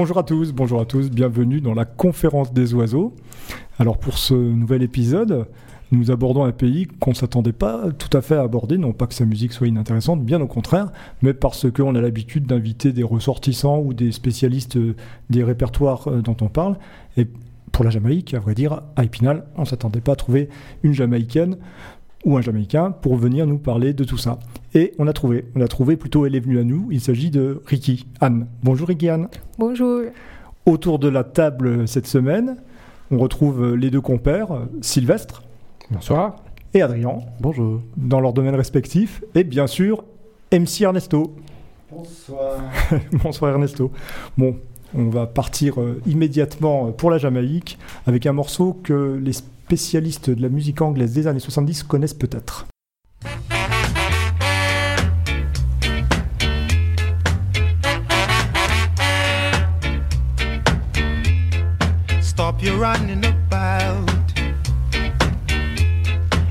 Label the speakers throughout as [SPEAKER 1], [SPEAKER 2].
[SPEAKER 1] Bonjour à tous, bonjour à tous, bienvenue dans la conférence des oiseaux. Alors pour ce nouvel épisode, nous abordons un pays qu'on ne s'attendait pas tout à fait à aborder, non pas que sa musique soit inintéressante, bien au contraire, mais parce qu'on a l'habitude d'inviter des ressortissants ou des spécialistes des répertoires euh, dont on parle. Et pour la Jamaïque, à vrai dire, à Épinal, on ne s'attendait pas à trouver une Jamaïcaine ou un Jamaïcain pour venir nous parler de tout ça. Et on a trouvé, on a trouvé plutôt, elle est venue à nous, il s'agit de Ricky, Anne. Bonjour Ricky Anne.
[SPEAKER 2] Bonjour.
[SPEAKER 1] Autour de la table cette semaine, on retrouve les deux compères, Sylvestre.
[SPEAKER 3] Bonsoir.
[SPEAKER 1] Et Adrien.
[SPEAKER 3] Bonjour.
[SPEAKER 1] Dans leurs domaines respectifs. Et bien sûr, MC Ernesto.
[SPEAKER 4] Bonsoir.
[SPEAKER 1] Bonsoir Ernesto. Bon, on va partir euh, immédiatement pour la Jamaïque avec un morceau que les spécialistes de la musique anglaise des années 70 connaissent peut-être.
[SPEAKER 5] Stop your running about.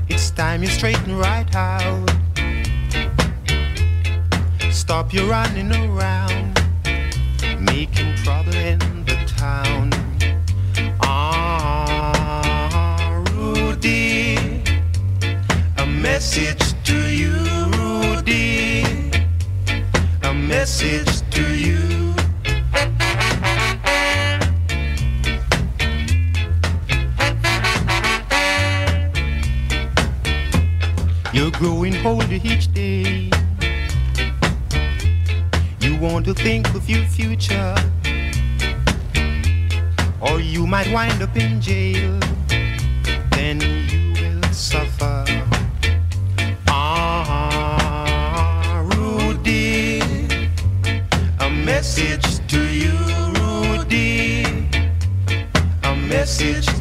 [SPEAKER 5] It's time you straighten right out. Stop your running around, making trouble in the town. Message to you, Rudy, a message to you. You're growing older each day. You want to think of your future, or you might wind up in jail. Message to you, Rudy, a message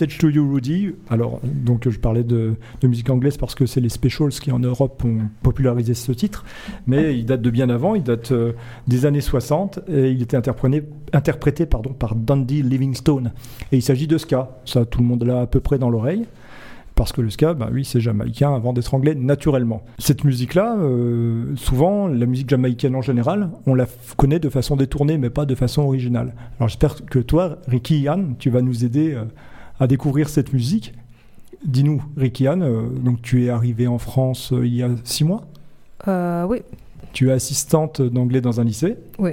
[SPEAKER 5] Message to You Rudy.
[SPEAKER 1] Alors, donc je parlais de, musique anglaise parce que c'est les Specials qui en Europe ont popularisé ce titre, mais il date de bien avant, il date euh, des années 60 et il était interprété, interprété pardon, par Dundee Livingstone. Et il s'agit de ska, ça tout le monde l'a à peu près dans l'oreille. Parce que le ska, bah oui, c'est jamaïcain avant d'être anglais naturellement. Cette musique-là, euh, souvent, la musique jamaïcaine en général, on la connaît de façon détournée, mais pas de façon originale. Alors j'espère que toi, Ricky Yann, tu vas nous aider euh, à découvrir cette musique. Dis-nous, Ricky Anne, euh, donc tu es arrivé en France euh, il y a six mois.
[SPEAKER 2] Euh, oui,
[SPEAKER 1] Tu es assistante d'anglais dans un lycée.
[SPEAKER 2] oui.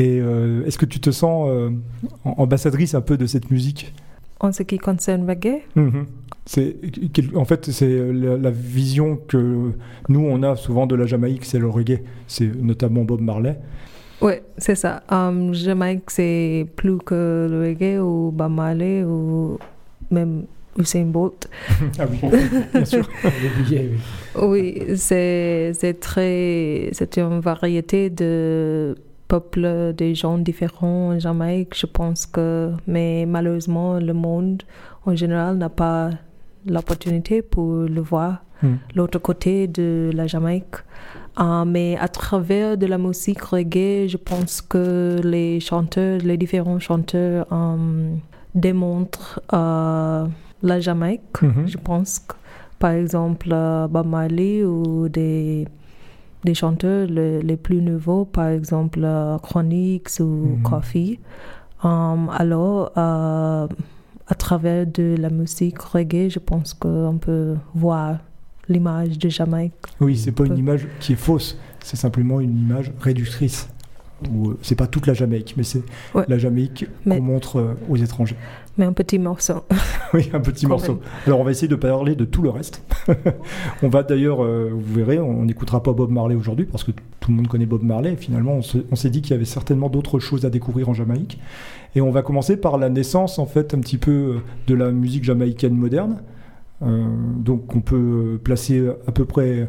[SPEAKER 1] Et euh, est-ce que tu te sens am- ambassadrice un peu de cette musique?
[SPEAKER 2] En ce qui concerne reggae,
[SPEAKER 1] Mhm. C'est en fait c'est la, la vision que nous on a souvent de la Jamaïque, c'est le reggae, c'est notamment Bob Marley.
[SPEAKER 2] Oui, c'est ça. Um, Jamaïque, c'est plus que le reggae ou Marley ou même Usain Bolt.
[SPEAKER 1] Ah oui, bien sûr.
[SPEAKER 3] Oui.
[SPEAKER 2] C'est très... C'est une variété de peuples, des gens différents en Jamaïque, je pense que... Mais malheureusement, le monde en général n'a pas l'opportunité pour le voir.
[SPEAKER 1] Hmm.
[SPEAKER 2] L'autre côté de la Jamaïque. Euh, mais à travers de la musique reggae, je pense que les chanteurs, les différents chanteurs euh, démontrent euh, la Jamaïque.
[SPEAKER 1] Mhm.
[SPEAKER 2] Je pense que, par exemple, euh, Marley ou des, des chanteurs le- les plus nouveaux, par exemple Chronix ou
[SPEAKER 1] Mhm.
[SPEAKER 2] Coffee. Alors, à travers de la musique reggae, je pense qu'on peut voir l'image de Jamaïque.
[SPEAKER 1] Oui, c'est pas une image qui est fausse, c'est simplement une image réductrice. Ou, euh, C'est pas toute la Jamaïque, mais c'est
[SPEAKER 2] Ouais.
[SPEAKER 1] la Jamaïque qu'on montre euh, aux étrangers.
[SPEAKER 2] Mais un petit morceau.
[SPEAKER 1] Oui, un petit
[SPEAKER 2] Quand
[SPEAKER 1] morceau.
[SPEAKER 2] même.
[SPEAKER 1] Alors on va essayer de parler de tout le reste. on va d'ailleurs, euh, vous verrez, on n'écoutera pas Bob Marley aujourd'hui parce que tout le monde connaît Bob Marley. Finalement, on se- on s'est dit qu'il y avait certainement d'autres choses à découvrir en Jamaïque. Et on va commencer par la naissance, en fait, un petit peu de la musique jamaïcaine moderne. Euh, donc on peut euh, placer à peu près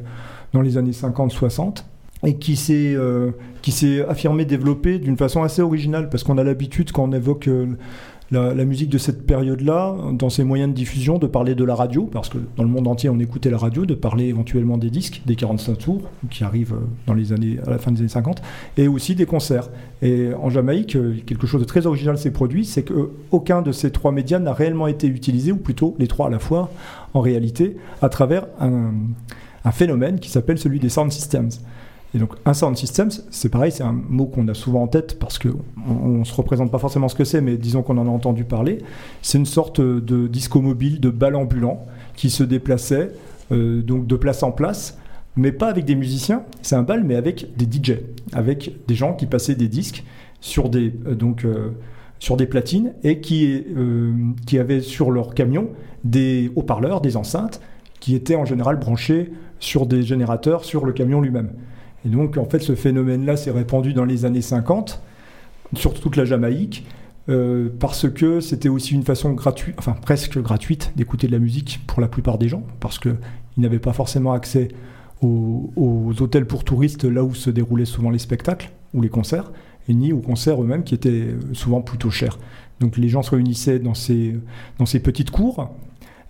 [SPEAKER 1] dans les années 50-60 et qui s'est euh, qui s'est affirmé développé d'une façon assez originale parce qu'on a l'habitude quand on évoque euh, la, musique de cette période-là, dans ses moyens de diffusion, de parler de la radio, parce que dans le monde entier on écoutait la radio, de parler éventuellement des disques, des 45 tours, qui arrivent euh, dans les années, à la fin des années 50, et aussi des concerts. Et en Jamaïque, euh, quelque chose de très original s'est produit, c'est qu'aucun de ces trois médias n'a réellement été utilisé, ou plutôt les trois à la fois, en réalité, à travers un phénomène qui s'appelle celui des sound systems. Et donc un sound system, c'est pareil, c'est un mot qu'on a souvent en tête parce qu'on ne se représente pas forcément ce que c'est, mais disons qu'on en a entendu parler. C'est une sorte de disco mobile, de bal ambulant qui se déplaçait euh, donc de place en place, mais pas avec des musiciens. C'est un bal, mais avec des DJ, avec des gens qui passaient des disques sur des euh, donc euh, sur des platines et qui qui avaient sur leur camion des haut-parleurs, des enceintes qui étaient en général branchés sur des générateurs sur le camion lui-même. Et donc, en fait, ce phénomène-là s'est répandu dans les années 50, sur toute la Jamaïque, euh, parce que c'était aussi une façon gratuite, enfin presque gratuite, d'écouter de la musique pour la plupart des gens, parce qu'ils n'avaient pas forcément accès aux, hôtels pour touristes, là où se déroulaient souvent les spectacles ou les concerts, et ni aux concerts eux-mêmes qui étaient souvent plutôt chers. Donc les gens se réunissaient dans ces, dans ces petites cours,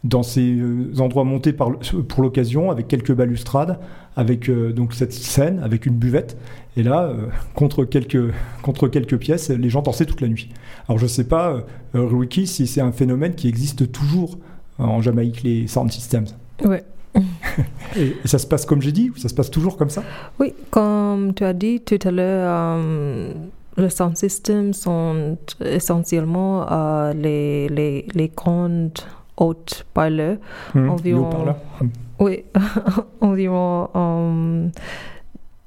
[SPEAKER 1] dans ces euh, endroits montés par, pour l'occasion, avec quelques balustrades, avec euh, donc cette scène, avec une buvette. Et là, euh, contre, quelques, contre quelques pièces, les gens dansaient toute la nuit. Alors je ne sais pas, Ricky, si c'est un phénomène qui existe toujours en Jamaïque, les sound systems.
[SPEAKER 2] Ouais.
[SPEAKER 1] Et, ça se passe comme j'ai dit, ou ça se passe toujours comme ça?
[SPEAKER 2] Oui, comme tu as dit tout à l'heure, euh, les sound systems sont essentiellement euh, les, les, les grandes hautes parleurs.
[SPEAKER 1] Hum,
[SPEAKER 2] Environ-.
[SPEAKER 1] Hum.
[SPEAKER 2] Oui, environ euh,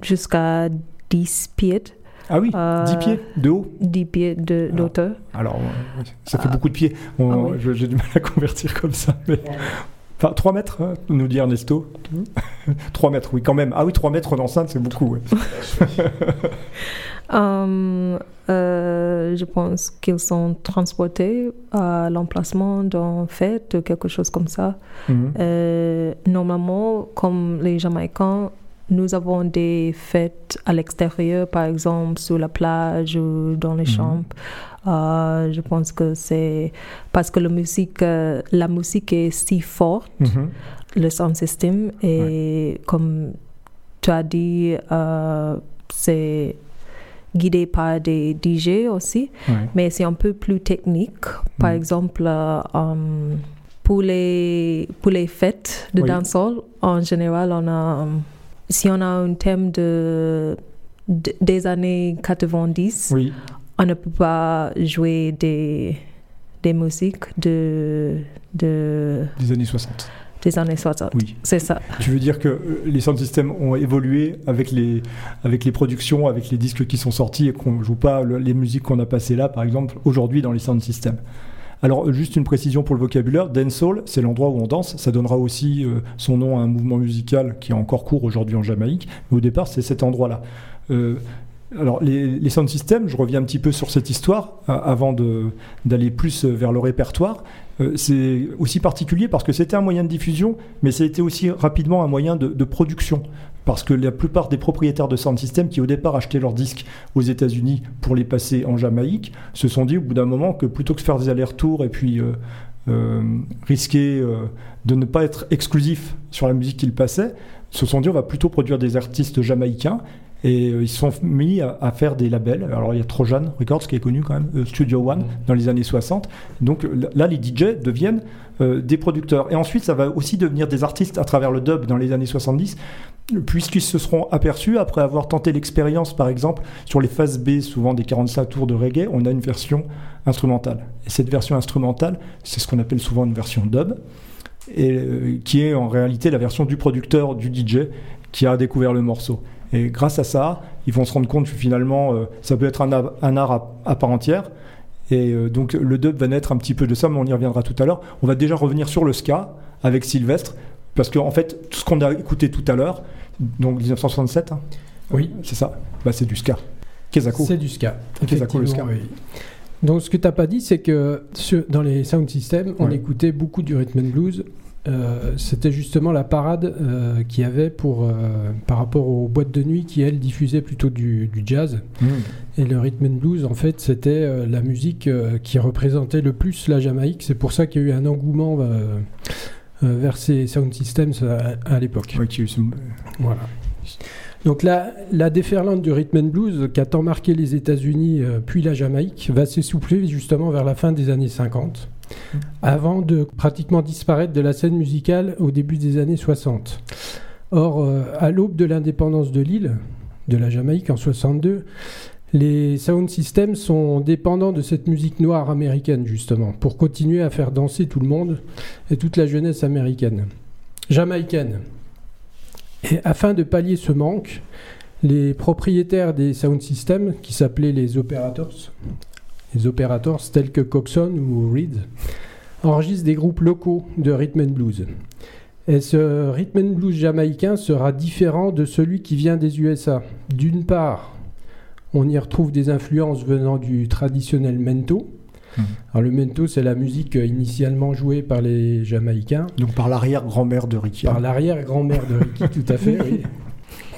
[SPEAKER 2] jusqu'à 10 pieds,
[SPEAKER 1] Ah oui,
[SPEAKER 2] Euh,
[SPEAKER 1] 10 pieds de haut.
[SPEAKER 2] 10 pieds de
[SPEAKER 1] Ah.
[SPEAKER 2] d'auteur.
[SPEAKER 1] Alors, euh, ça fait
[SPEAKER 2] Ah.
[SPEAKER 1] beaucoup de pieds. On-
[SPEAKER 2] Ah oui.
[SPEAKER 1] je- J'ai du mal à convertir comme ça. Mais... Enfin, 3 mètres, hein, nous dit Ernesto. 3 mètres, oui, quand même. Ah oui, 3 mètres d'enceinte, c'est beaucoup. ouais.
[SPEAKER 2] Euh, euh, je pense qu'ils sont transportés à l'emplacement d'un fête quelque chose comme ça.
[SPEAKER 1] Mhm.
[SPEAKER 2] Euh, normalement, comme les Jamaïcains, nous avons des fêtes à l'extérieur, par exemple sur la plage ou dans les
[SPEAKER 1] Mhm.
[SPEAKER 2] chambres. Euh, je pense que c'est parce que la musique, euh, la musique est si forte,
[SPEAKER 1] Mhm.
[SPEAKER 2] le sound system, et comme tu as dit, euh, c'est guidé par des DJ aussi
[SPEAKER 1] Ouais.
[SPEAKER 2] mais c'est un peu plus technique. Par
[SPEAKER 1] Mm.
[SPEAKER 2] exemple, euh, um, pour, les, pour les fêtes de
[SPEAKER 1] Oui.
[SPEAKER 2] dancehall, en général, on a, um, si on a un thème de, de- des années 90,
[SPEAKER 1] Oui,
[SPEAKER 2] on ne peut pas jouer des, des musiques de, de,
[SPEAKER 1] des années 60.
[SPEAKER 2] des années 60.
[SPEAKER 1] Oui.
[SPEAKER 2] C'est ça.
[SPEAKER 1] Tu veux dire que euh, les sound systems ont évolué avec les, avec les productions, avec les disques qui sont sortis et qu'on ne joue pas le- les musiques qu'on a passées là, par exemple, aujourd'hui dans les sound systems. Alors, euh, juste une précision pour le vocabulaire, dancehall, c'est l'endroit où on danse. Ça donnera aussi euh, son nom à un mouvement musical qui est encore court aujourd'hui en Jamaïque. Mais au départ, c'est cet endroit-là. Euh, alors, les, sound systems, je reviens un petit peu sur cette histoire euh, avant d'aller plus euh, vers le répertoire. Euh, c'est aussi particulier parce que c'était un moyen de diffusion, mais été aussi rapidement un moyen de, production. Parce que la plupart des propriétaires de sound system qui au départ achetaient leurs disques aux États-Unis pour les passer en Jamaïque se sont dit au bout d'un moment que plutôt que de faire des allers-retours et puis risquer de ne pas être exclusif sur la musique qu'ils passaient, se sont dit on va plutôt produire des artistes jamaïcains et euh, ils se sont mis à, à faire des labels. Alors il y a Trojan Records qui est connu quand même, euh, Studio One
[SPEAKER 3] Mm.
[SPEAKER 1] dans les années 60. Donc euh, là les DJ deviennent des producteurs. Et ensuite ça va aussi devenir des artistes à travers le dub dans les années 70 puisqu'ils se seront aperçus après avoir tenté l'expérience par exemple sur les phases B souvent des 45 tours de reggae, on a une version instrumentale. Et cette version instrumentale, c'est ce qu'on appelle souvent une version dub et euh, qui est en réalité la version du producteur, du DJ, qui a découvert le morceau. Et grâce à ça, ils vont se rendre compte que finalement, euh, ça peut être un, art à, à part entière. Et euh, donc le dub va naître un petit peu de ça, mais on y reviendra tout à l'heure. On va déjà revenir sur le ska avec Sylvestre, parce qu'en fait, tout ce qu'on a écouté tout à l'heure, donc 1967, hein,
[SPEAKER 3] Oui,
[SPEAKER 1] c'est ça, bah, c'est du ska. Kezako.
[SPEAKER 3] c'est du ska.
[SPEAKER 1] Kezako, le ska.
[SPEAKER 3] oui. Donc ce que tu n'as pas dit, c'est que sur- dans les sound systems, on
[SPEAKER 1] Ouais.
[SPEAKER 3] écoutait beaucoup du rhythm and blues. Euh, C'était justement la parade euh, qu'il y avait pour, euh, par rapport aux boîtes de nuit qui, elles, diffusaient plutôt du, du jazz.
[SPEAKER 1] Mmh.
[SPEAKER 3] Et le rhythm and blues, en fait, c'était euh, la musique qui représentait le plus la Jamaïque. C'est pour ça qu'il y a eu un engouement vers ces sound systems à, à l'époque. Voilà. Donc la, la déferlante du rhythm and blues qui a tant marqué les États-Unis euh, puis la Jamaïque va s'essouffler justement vers la fin des années 50, avant de pratiquement disparaître de la scène musicale au début des années 60. Or, euh, à l'aube de l'indépendance de l'île, de la Jamaïque en 62, les sound systems sont dépendants de cette musique noire américaine justement, pour continuer à faire danser tout le monde et toute la jeunesse américaine. Jamaïcaine. Et afin de pallier ce manque, les propriétaires des sound systems, qui s'appelaient les operators, les operators tels que Coxon ou Reed, enregistrent des groupes locaux de rhythm and blues. Et ce rhythm and blues jamaïcain sera différent de celui qui vient des USA. D'une part, on y retrouve des influences venant du traditionnel mento.
[SPEAKER 1] Mhm.
[SPEAKER 3] Alors le mento, c'est la musique initialement jouée par les Jamaïcains.
[SPEAKER 1] Donc par l'arrière-grand-mère de Ricky.
[SPEAKER 3] Par l'arrière-grand-mère de Ricky, tout à fait, oui.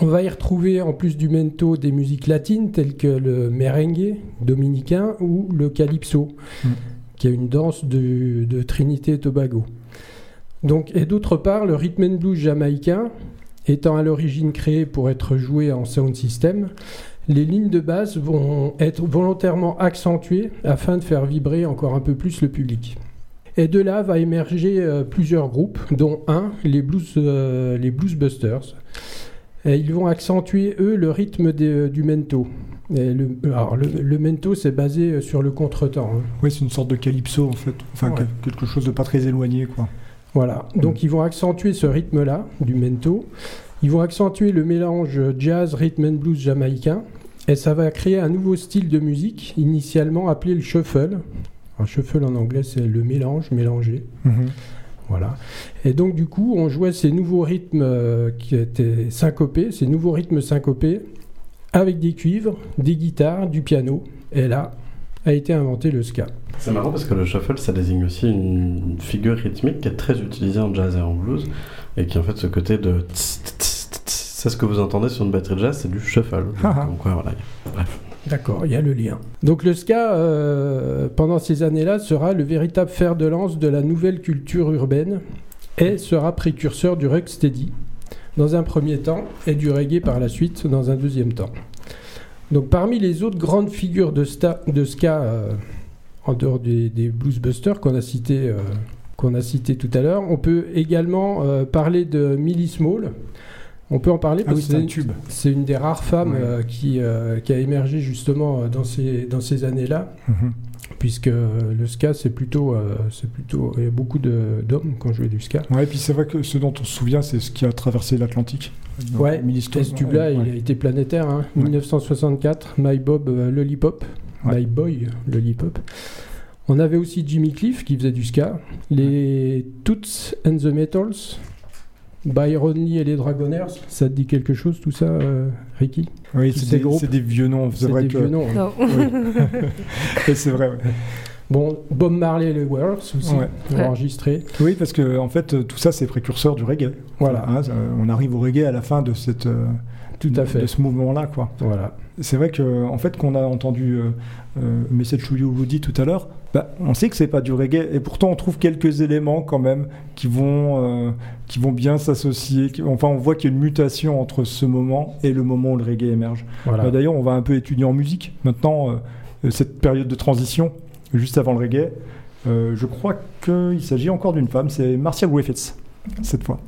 [SPEAKER 3] On va y retrouver, en plus du mento, des musiques latines telles que le merengue dominicain ou le calypso,
[SPEAKER 1] Mm.
[SPEAKER 3] qui est une danse de, de Trinité et Tobago. Donc, et d'autre part, le rhythm and blues jamaïcain, étant à l'origine créé pour être joué en sound system, les lignes de basse vont être volontairement accentuées afin de faire vibrer encore un peu plus le public. Et de là va émerger euh, plusieurs groupes, dont un, les Blues, euh, les Blues Busters. Et ils vont accentuer, eux, le rythme des- du mento. Et le, alors, le, le mento, c'est basé sur le contretemps. hein.
[SPEAKER 1] Oui, c'est une sorte de calypso en fait. Enfin,
[SPEAKER 3] Ouais.
[SPEAKER 1] quelque chose de pas très éloigné quoi.
[SPEAKER 3] Voilà. Donc, ils vont accentuer ce rythme-là, du mento. Ils vont accentuer le mélange jazz, rhythm and blues jamaïcain. Et ça va créer un nouveau style de musique, initialement appelé le shuffle. Un shuffle en anglais, c'est le mélange, mélanger. Voilà. Et donc, du coup, on jouait ces nouveaux rythmes euh, qui étaient syncopés, ces nouveaux rythmes syncopés, avec des cuivres, des guitares, du piano. Et là a été inventé le ska.
[SPEAKER 4] C'est marrant parce que le shuffle, ça désigne aussi une figure rythmique qui est très utilisée en jazz et en blues, et qui en fait ce côté de tss, tss, tss, tss, c'est ce que vous entendez sur une batterie de jazz, c'est du shuffle. Donc,
[SPEAKER 1] Ah ah.
[SPEAKER 4] voilà. Bref.
[SPEAKER 3] D'accord, il y a le lien. Donc le ska, euh, pendant ces années-là, sera le véritable fer de lance de la nouvelle culture urbaine et sera précurseur du rocksteady dans un premier temps et du reggae par la suite dans un deuxième temps. Donc parmi les autres grandes figures de, ska, euh, en dehors des, bluesbusters qu'on a cités euh, cité tout à l'heure, on peut également parler de Millie Small. On peut en parler
[SPEAKER 1] Ah
[SPEAKER 3] parce
[SPEAKER 1] oui,
[SPEAKER 3] que
[SPEAKER 1] c'est
[SPEAKER 3] une des rares femmes
[SPEAKER 1] Ouais.
[SPEAKER 3] euh, qui, euh, qui a émergé justement euh, dans ces, dans ces années-là,
[SPEAKER 1] Mhm.
[SPEAKER 3] puisque le ska, c'est plutôt, euh, c'est plutôt, il y a beaucoup d'hommes qui ont joué du ska.
[SPEAKER 1] Ouais, et puis c'est vrai que ce dont on se souvient, c'est ce qui a traversé l'Atlantique.
[SPEAKER 3] Ouais, Et ce tube-là,
[SPEAKER 1] ouais,
[SPEAKER 3] il a été planétaire. hein.
[SPEAKER 1] Ouais.
[SPEAKER 3] 1964, My Bob Lollipop. My Boy Lollipop. On avait aussi Jimmy Cliff qui faisait du ska, les Toots and the Metals, Byron Lee et les Dragoners. Ça te dit quelque chose tout ça, euh, Ricky?
[SPEAKER 1] Oui, c'est
[SPEAKER 3] ces
[SPEAKER 1] des, vieux noms. C'est vrai
[SPEAKER 3] des
[SPEAKER 1] que
[SPEAKER 3] vieux noms. hein.
[SPEAKER 1] C'est vrai. ouais.
[SPEAKER 3] Bon, Bob Marley et les Worlds aussi,
[SPEAKER 6] Ouais. Oui, parce que en fait, tout ça, c'est précurseur du reggae.
[SPEAKER 3] Voilà.
[SPEAKER 6] Hein, ça- on arrive au reggae à la fin de cette, euh,
[SPEAKER 3] Tout à fait.
[SPEAKER 6] de ce mouvement-là, quoi.
[SPEAKER 3] Voilà.
[SPEAKER 6] C'est vrai que en fait, qu'on a entendu euh, euh, Message to You Woody tout à l'heure, bah, on sait que c'est pas du reggae, et pourtant on trouve quelques éléments quand même qui vont, euh, qui vont bien s'associer. Enfin, on voit qu'il y a une mutation entre ce moment et le moment où le reggae émerge.
[SPEAKER 3] voilà.
[SPEAKER 6] Bah, D'ailleurs, on va un peu étudier en musique maintenant euh, cette période de transition juste avant le reggae. Euh, je crois qu'il s'agit encore d'une femme, c'est Marcia Griffiths cette fois.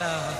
[SPEAKER 1] 사랑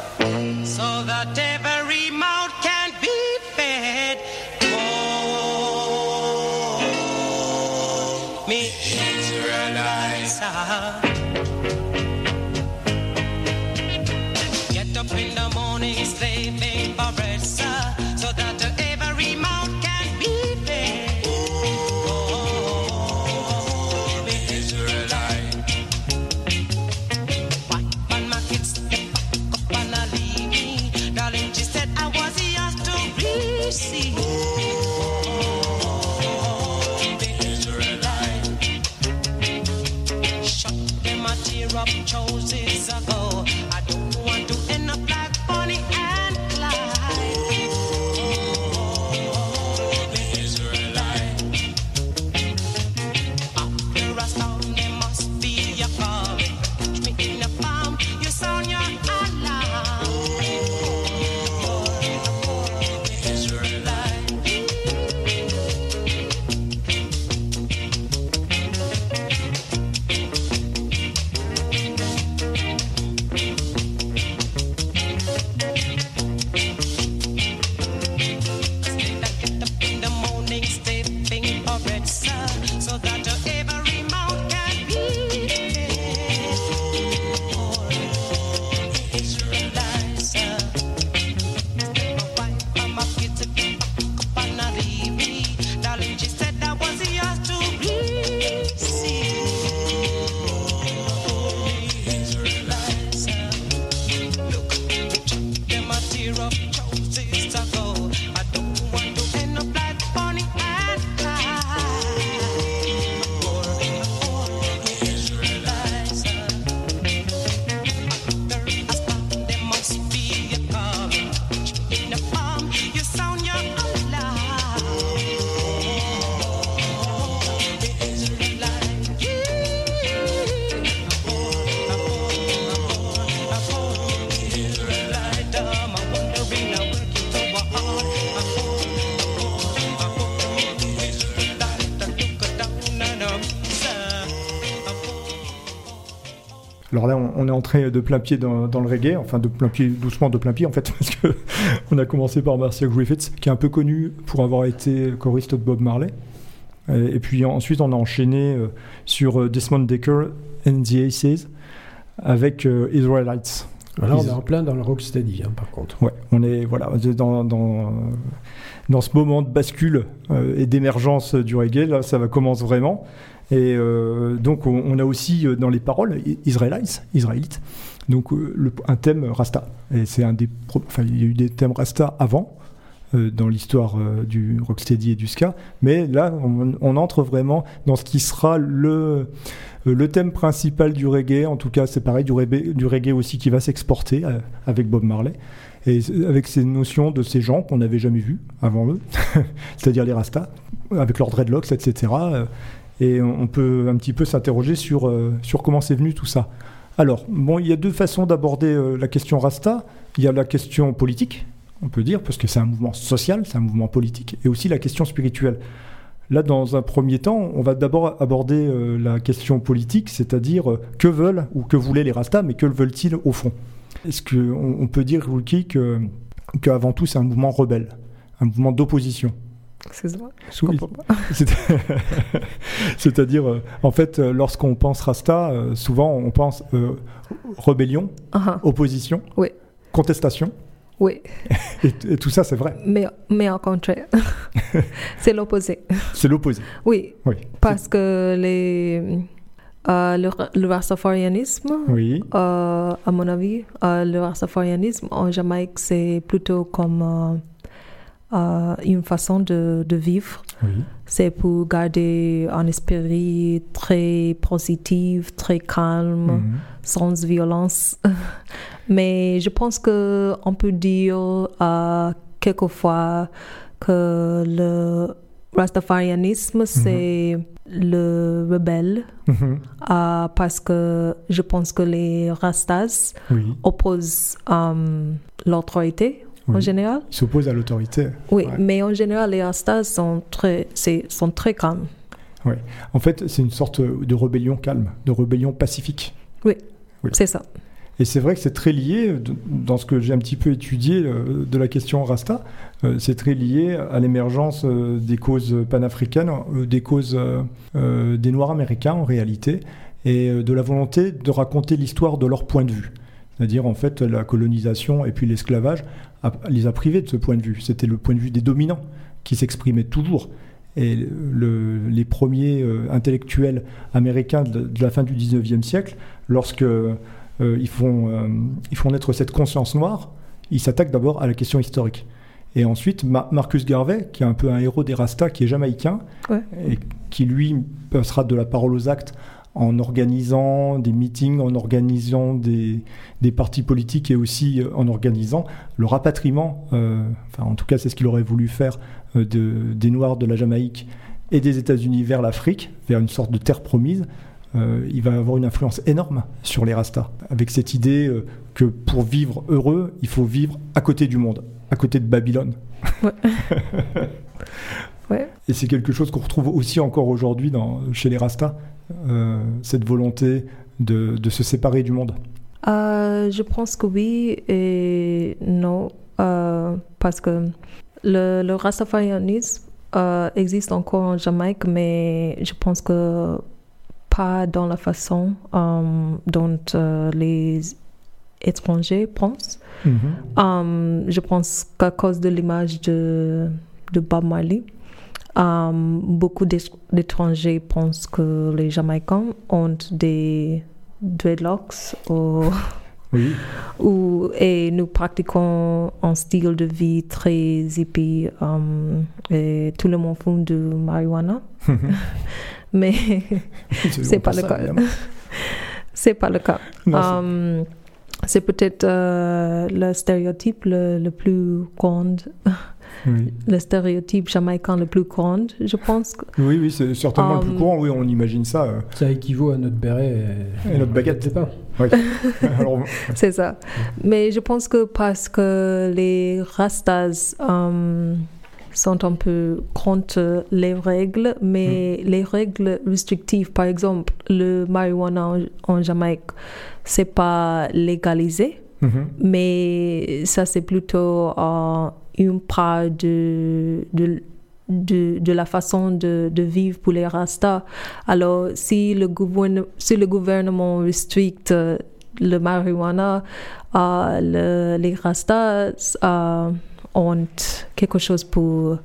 [SPEAKER 1] est entré de plein pied dans, dans le reggae, enfin de plein pied, doucement de plein pied en fait, parce que on a commencé par Marcia Griffiths, qui est un peu connu pour avoir été choriste de Bob Marley. Et, et puis ensuite, on a enchaîné euh, sur euh, Desmond Decker and the Aces avec euh, Israelites.
[SPEAKER 3] Là, on est en plein dans le rocksteady, hein, par contre.
[SPEAKER 1] Ouais, on est voilà dans, dans, dans ce moment de bascule euh, et d'émergence du reggae. Là, ça va commencer vraiment. Et euh, donc, on, a aussi euh, dans les paroles I- Israelites, Israélites. Donc, euh, un thème Rasta. Et c'est un des. Enfin, il y a eu des thèmes Rasta avant. dans l'histoire du rocksteady et du ska, mais là on, entre vraiment dans ce qui sera le, le thème principal du reggae. En tout cas, c'est pareil du reggae, du reggae aussi qui va s'exporter avec Bob Marley et avec ces notions de ces gens qu'on n'avait jamais vus avant eux, c'est-à-dire les Rastas, avec leurs dreadlocks, etc. Et on peut un petit peu s'interroger sur, euh, sur comment c'est venu tout ça. Alors, bon, il y a deux façons d'aborder euh, la question Rasta. Il y a la question politique, on peut dire, parce que c'est un mouvement social, c'est un mouvement politique, et aussi la question spirituelle. Là, dans un premier temps, on va d'abord aborder euh, la question politique, c'est-à-dire que veulent ou que voulaient les Rastas, mais que veulent-ils au fond? Est-ce qu'on on peut dire, Ruki, qu'avant tout, c'est un mouvement rebelle, un mouvement d'opposition?
[SPEAKER 2] Excuse-moi,
[SPEAKER 1] Oui. C'est-à-dire, euh, en fait, euh, lorsqu'on pense Rasta, euh, souvent on pense rébellion,
[SPEAKER 2] Ah,
[SPEAKER 1] opposition,
[SPEAKER 2] Oui.
[SPEAKER 1] contestation,
[SPEAKER 2] oui,
[SPEAKER 1] et, et tout ça, c'est vrai.
[SPEAKER 2] mais, mais au contraire, c'est l'opposé.
[SPEAKER 1] C'est l'opposé.
[SPEAKER 2] Oui,
[SPEAKER 1] Oui.
[SPEAKER 2] parce que les, euh, le, le rastafarianisme,
[SPEAKER 1] Oui.
[SPEAKER 2] euh, à mon avis, euh, le rastafarianisme en Jamaïque, c'est plutôt comme euh, une façon de, de vivre.
[SPEAKER 1] Oui.
[SPEAKER 2] C'est pour garder un esprit très positif, très calme,
[SPEAKER 1] Mhm.
[SPEAKER 2] sans violence. Mais je pense que on peut dire euh, quelquefois que le rastafarianisme, c'est le rebelle
[SPEAKER 1] Mhm.
[SPEAKER 2] euh, parce que je pense que les rastas
[SPEAKER 1] Oui.
[SPEAKER 2] opposent euh, l'autorité en
[SPEAKER 1] Oui.
[SPEAKER 2] général?
[SPEAKER 1] Il s'oppose à l'autorité.
[SPEAKER 2] Oui,
[SPEAKER 1] Ouais.
[SPEAKER 2] mais en général, les rastas sont très, sont très calmes.
[SPEAKER 1] En fait, c'est une sorte de rébellion calme, de rébellion pacifique. Oui.
[SPEAKER 2] C'est ça.
[SPEAKER 1] Et c'est vrai que c'est très lié, dans ce que j'ai un petit peu étudié euh, de la question Rasta, euh, c'est très lié à l'émergence euh, des causes panafricaines, des causes des Noirs américains en réalité, et de la volonté de raconter l'histoire de leur point de vue. C'est-à-dire, en fait, la colonisation et puis l'esclavage a- les a privés de ce point de vue. C'était le point de vue des dominants qui s'exprimait toujours. Et le- les premiers euh, intellectuels américains de, de la fin du 19e siècle, lorsque euh, ils, font, euh, ils font naître cette conscience noire, ils s'attaquent d'abord à la question historique. Et ensuite, Ma- Marcus Garvey, qui est un peu un héros des Rastas, qui est jamaïcain,
[SPEAKER 2] Ouais.
[SPEAKER 1] et qui lui passera de la parole aux actes en organisant des meetings, en organisant des, des partis politiques et aussi euh, en organisant le rapatriement, euh, enfin en tout cas c'est ce qu'il aurait voulu faire, euh, de- des Noirs de la Jamaïque et des États-Unis vers l'Afrique, vers une sorte de terre promise. Euh, il va avoir une influence énorme sur les Rastas, avec cette idée que pour vivre heureux, il faut vivre à côté du monde, à côté de Babylone.
[SPEAKER 2] Ouais. Ouais.
[SPEAKER 1] Et c'est quelque chose qu'on retrouve aussi encore aujourd'hui chez les Rastas, cette volonté de, de se séparer du monde?
[SPEAKER 2] Euh, je pense que oui et non, euh, parce que le, le rastafarianisme euh, existe encore en Jamaïque, mais je pense que pas dans la façon euh, dont euh, les étrangers pensent. Euh, je pense qu'à cause de l'image de, de Bob Marley, euh, beaucoup d'é- d'étrangers pensent que les Jamaïcains ont des dreadlocks ou,
[SPEAKER 1] Oui,
[SPEAKER 2] ou- et nous pratiquons un style de vie très hippie euh, et tout le monde fume de marijuana. Mais c'est pas le
[SPEAKER 1] ça,
[SPEAKER 2] cas. c'est pas le cas. Euh, c'est peut-être euh, le stéréotype le, le plus grand,
[SPEAKER 1] oui.
[SPEAKER 2] le stéréotype jamaïcain le plus grand, je pense. que-
[SPEAKER 1] oui, oui, c'est certainement le plus
[SPEAKER 2] Euh,
[SPEAKER 1] courant. Oui, on imagine ça. euh.
[SPEAKER 3] Ça équivaut à notre béret
[SPEAKER 1] Et notre baguette.
[SPEAKER 3] de pain.
[SPEAKER 1] Oui. Alors,
[SPEAKER 2] C'est ça. Mais je pense que parce que les Rastas, euh, sont un peu contre les règles, mais les règles restrictives, par exemple, le marijuana en, en Jamaïque, c'est pas légalisé,
[SPEAKER 7] Mhm.
[SPEAKER 2] mais ça c'est plutôt euh, une part de, de, de, de la façon de, de vivre pour les Rastas. Alors si le, gouverne- si le gouvernement restricte euh, le marijuana, euh, le- les Rastas euh, ont quelque chose pour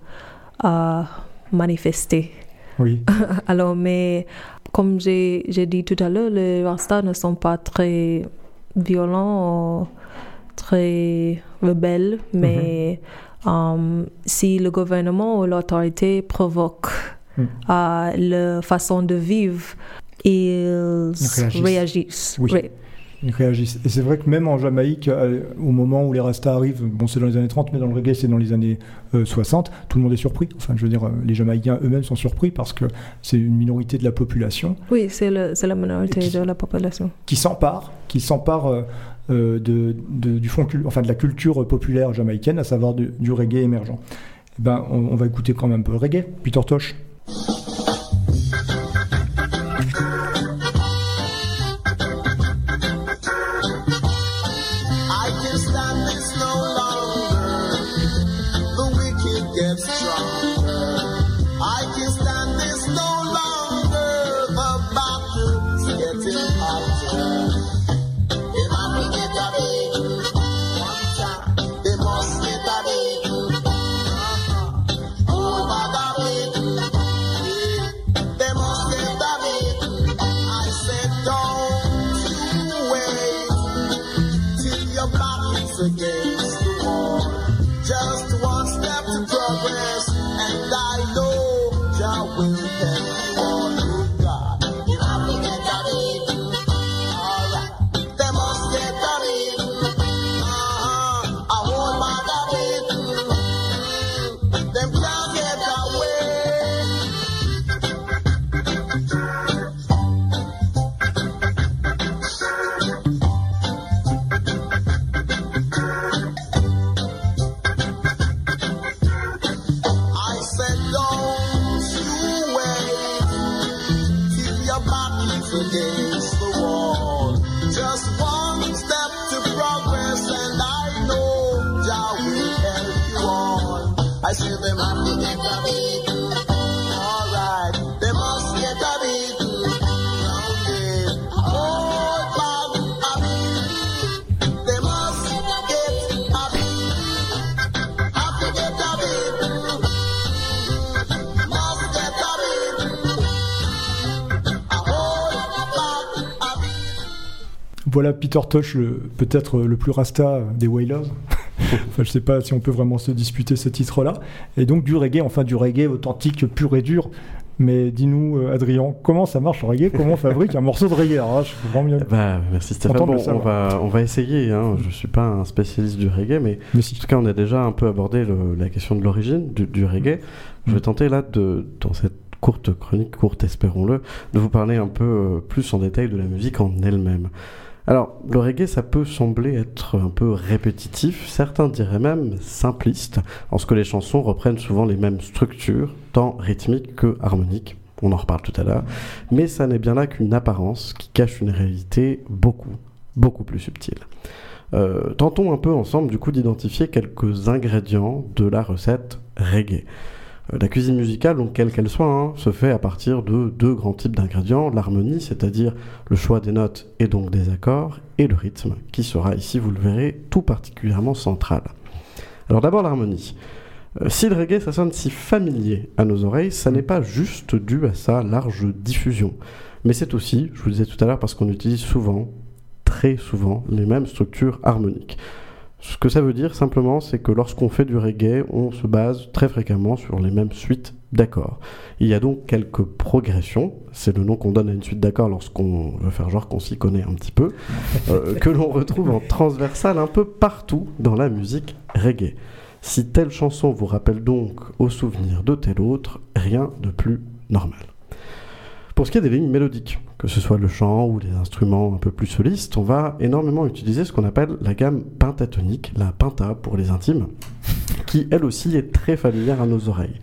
[SPEAKER 2] manifester.
[SPEAKER 7] Oui.
[SPEAKER 2] Alors, mais comme j'ai dit tout à l'heure, les Rastas ne sont pas très violents, ou très rebelles, mais euh, si le gouvernement ou l'autorité provoque
[SPEAKER 7] Mm.
[SPEAKER 2] euh, leur façon de vivre, ils
[SPEAKER 7] Réagissent.
[SPEAKER 2] réagissent.
[SPEAKER 7] Oui.
[SPEAKER 2] Oui.
[SPEAKER 7] Ils réagissent. Et c'est vrai que même en Jamaïque, euh, au moment où les Rastas arrivent, bon c'est dans les années 30, mais dans le reggae c'est dans les années euh, 60, tout le monde est surpris. Enfin je veux dire, euh, les Jamaïcains eux-mêmes sont surpris parce que c'est une minorité de la population
[SPEAKER 2] Oui, c'est la minorité
[SPEAKER 7] qui-
[SPEAKER 2] de la population.
[SPEAKER 7] qui s'empare, qui s'empare euh, euh, de, de- du fond, enfin de la culture populaire jamaïcaine, à savoir du, du reggae émergent. Eh ben, on, on va écouter quand même un peu le reggae. Peter Tosh. Voilà Peter Tosh, peut-être le plus rasta des Wailers. enfin, je sais pas si on peut vraiment se disputer ce titre-là. Et donc du reggae, enfin du reggae authentique, pur et dur. Mais dis-nous, euh, Adrien, comment ça marche le reggae? Comment on fabrique un morceau de reggae? Là, je vraiment bien.
[SPEAKER 4] Bah, merci Stéphane. Bon, on, va, on va essayer. Hein. Je suis pas un spécialiste du reggae, mais
[SPEAKER 7] Mais
[SPEAKER 4] en tout cas, on a déjà un peu abordé le- la question de l'origine du, du reggae. Je vais
[SPEAKER 7] Mm.
[SPEAKER 4] tenter là, de, dans cette courte chronique, courte espérons-le, de vous parler un peu euh, plus en détail de la musique en elle-même. Alors, le reggae, ça peut sembler être un peu répétitif, certains diraient même simpliste, en ce que les chansons reprennent souvent les mêmes structures, tant rythmiques que harmoniques. On en reparle tout à l'heure. Mais ça n'est bien là qu'une apparence qui cache une réalité beaucoup, beaucoup plus subtile. Euh, tentons un peu ensemble du coup d'identifier quelques ingrédients de la recette reggae. Euh, la cuisine musicale, donc quelle qu'elle soit, hein, se fait à partir de deux grands types d'ingrédients, l'harmonie, c'est-à-dire le choix des notes et donc des accords, et le rythme, qui sera ici, vous le verrez, tout particulièrement central. Alors d'abord l'harmonie. Euh, si le reggae ça sonne si familier à nos oreilles, ça n'est pas juste dû à sa large diffusion, mais c'est aussi, je vous le disais tout à l'heure, parce qu'on utilise souvent, très souvent, les mêmes structures harmoniques. Ce que ça veut dire simplement, c'est que lorsqu'on fait du reggae, on se base très fréquemment sur les mêmes suites d'accords. Il y a donc quelques progressions, c'est le nom qu'on donne à une suite d'accords lorsqu'on veut faire genre qu'on s'y connaît un petit peu, euh, que l'on retrouve en transversal un peu partout dans la musique reggae. Si telle chanson vous rappelle donc au souvenir de telle autre, rien de plus normal. Pour ce qui est des lignes mélodiques, que ce soit le chant ou les instruments un peu plus solistes, on va énormément utiliser ce qu'on appelle la gamme pentatonique, la penta pour les intimes, qui elle aussi est très familière à nos oreilles.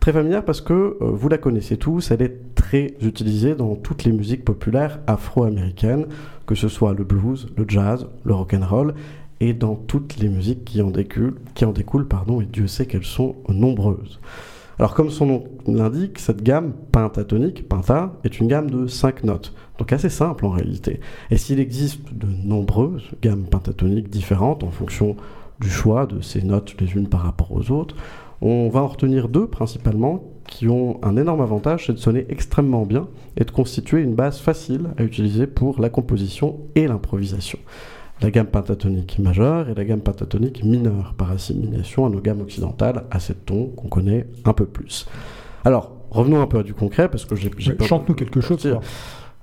[SPEAKER 4] Très familière parce que euh, vous la connaissez tous, elle est très utilisée dans toutes les musiques populaires afro-américaines, que ce soit le blues, le jazz, le rock and roll, et dans toutes les musiques qui en découlent, qui en découlent pardon, et Dieu sait qu'elles sont nombreuses. Alors comme son nom l'indique, cette gamme pentatonique, penta, est une gamme de 5 notes, donc assez simple en réalité. Et s'il existe de nombreuses gammes pentatoniques différentes en fonction du choix de ces notes les unes par rapport aux autres, on va en retenir deux principalement qui ont un énorme avantage, c'est de sonner extrêmement bien et de constituer une base facile à utiliser pour la composition et l'improvisation. La gamme pentatonique majeure et la gamme pentatonique mineure par assimilation à nos gammes occidentales à sept tons qu'on connaît un peu plus. Alors, revenons un peu à du concret parce que j'ai
[SPEAKER 1] Chante-nous
[SPEAKER 4] de-
[SPEAKER 1] quelque chose.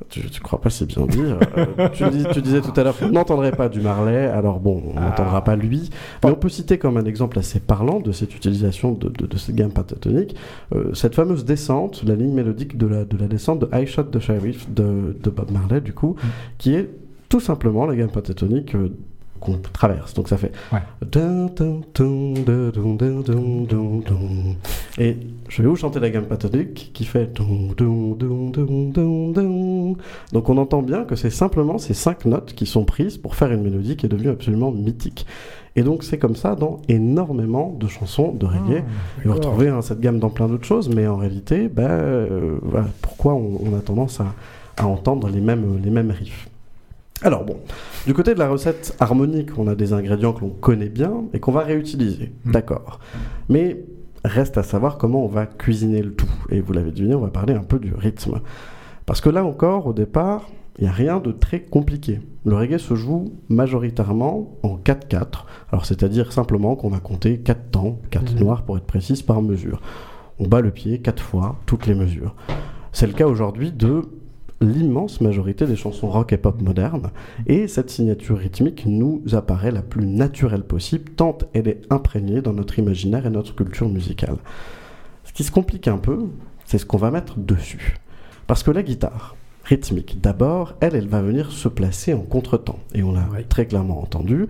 [SPEAKER 4] Tu, tu crois pas, c'est bien dire. Euh, tu, dis- tu disais tout à l'heure qu'on n'entendrait pas du Marley, alors bon, on n'entendra pas lui. Mais on peut citer comme un exemple assez parlant de cette utilisation de, de- de cette gamme pentatonique, euh, cette fameuse descente, la ligne mélodique de la, de la descente de I Shot the Sheriff de, de Bob Marley, du coup, qui est tout simplement la gamme pentatonique qu'on traverse. Donc ça fait. Et je vais vous chanter la gamme pentatonique qui fait. Donc on entend bien que c'est simplement ces cinq notes qui sont prises pour faire une mélodie qui est devenue absolument mythique. Et donc c'est comme ça dans énormément de chansons de reggae. Ah, et vous retrouvez cette gamme dans plein d'autres choses, mais en réalité, pourquoi on, a tendance à, à entendre les mêmes, les mêmes riffs alors bon, du côté de la recette harmonique, on a des ingrédients que l'on connaît bien et qu'on va réutiliser,
[SPEAKER 1] Mm.
[SPEAKER 4] d'accord. Mais reste à savoir comment on va cuisiner le tout. Et vous l'avez deviné, on va parler un peu du rythme. Parce que là encore, au départ, il n'y a rien de très compliqué. Le reggae se joue majoritairement en 4-4. Alors c'est-à-dire simplement qu'on va compter 4 temps, 4
[SPEAKER 3] Mhm.
[SPEAKER 4] noirs pour être précise par mesure. On bat le pied 4 fois toutes les mesures. C'est le cas aujourd'hui de l'immense majorité des chansons rock et pop modernes, et cette signature rythmique nous apparaît la plus naturelle possible, tant elle est imprégnée dans notre imaginaire et notre culture musicale. Ce qui se complique un peu, c'est ce qu'on va mettre dessus. Parce que la guitare, rythmique, d'abord, elle, elle va venir se placer en contretemps. Et on l'a très clairement entendu.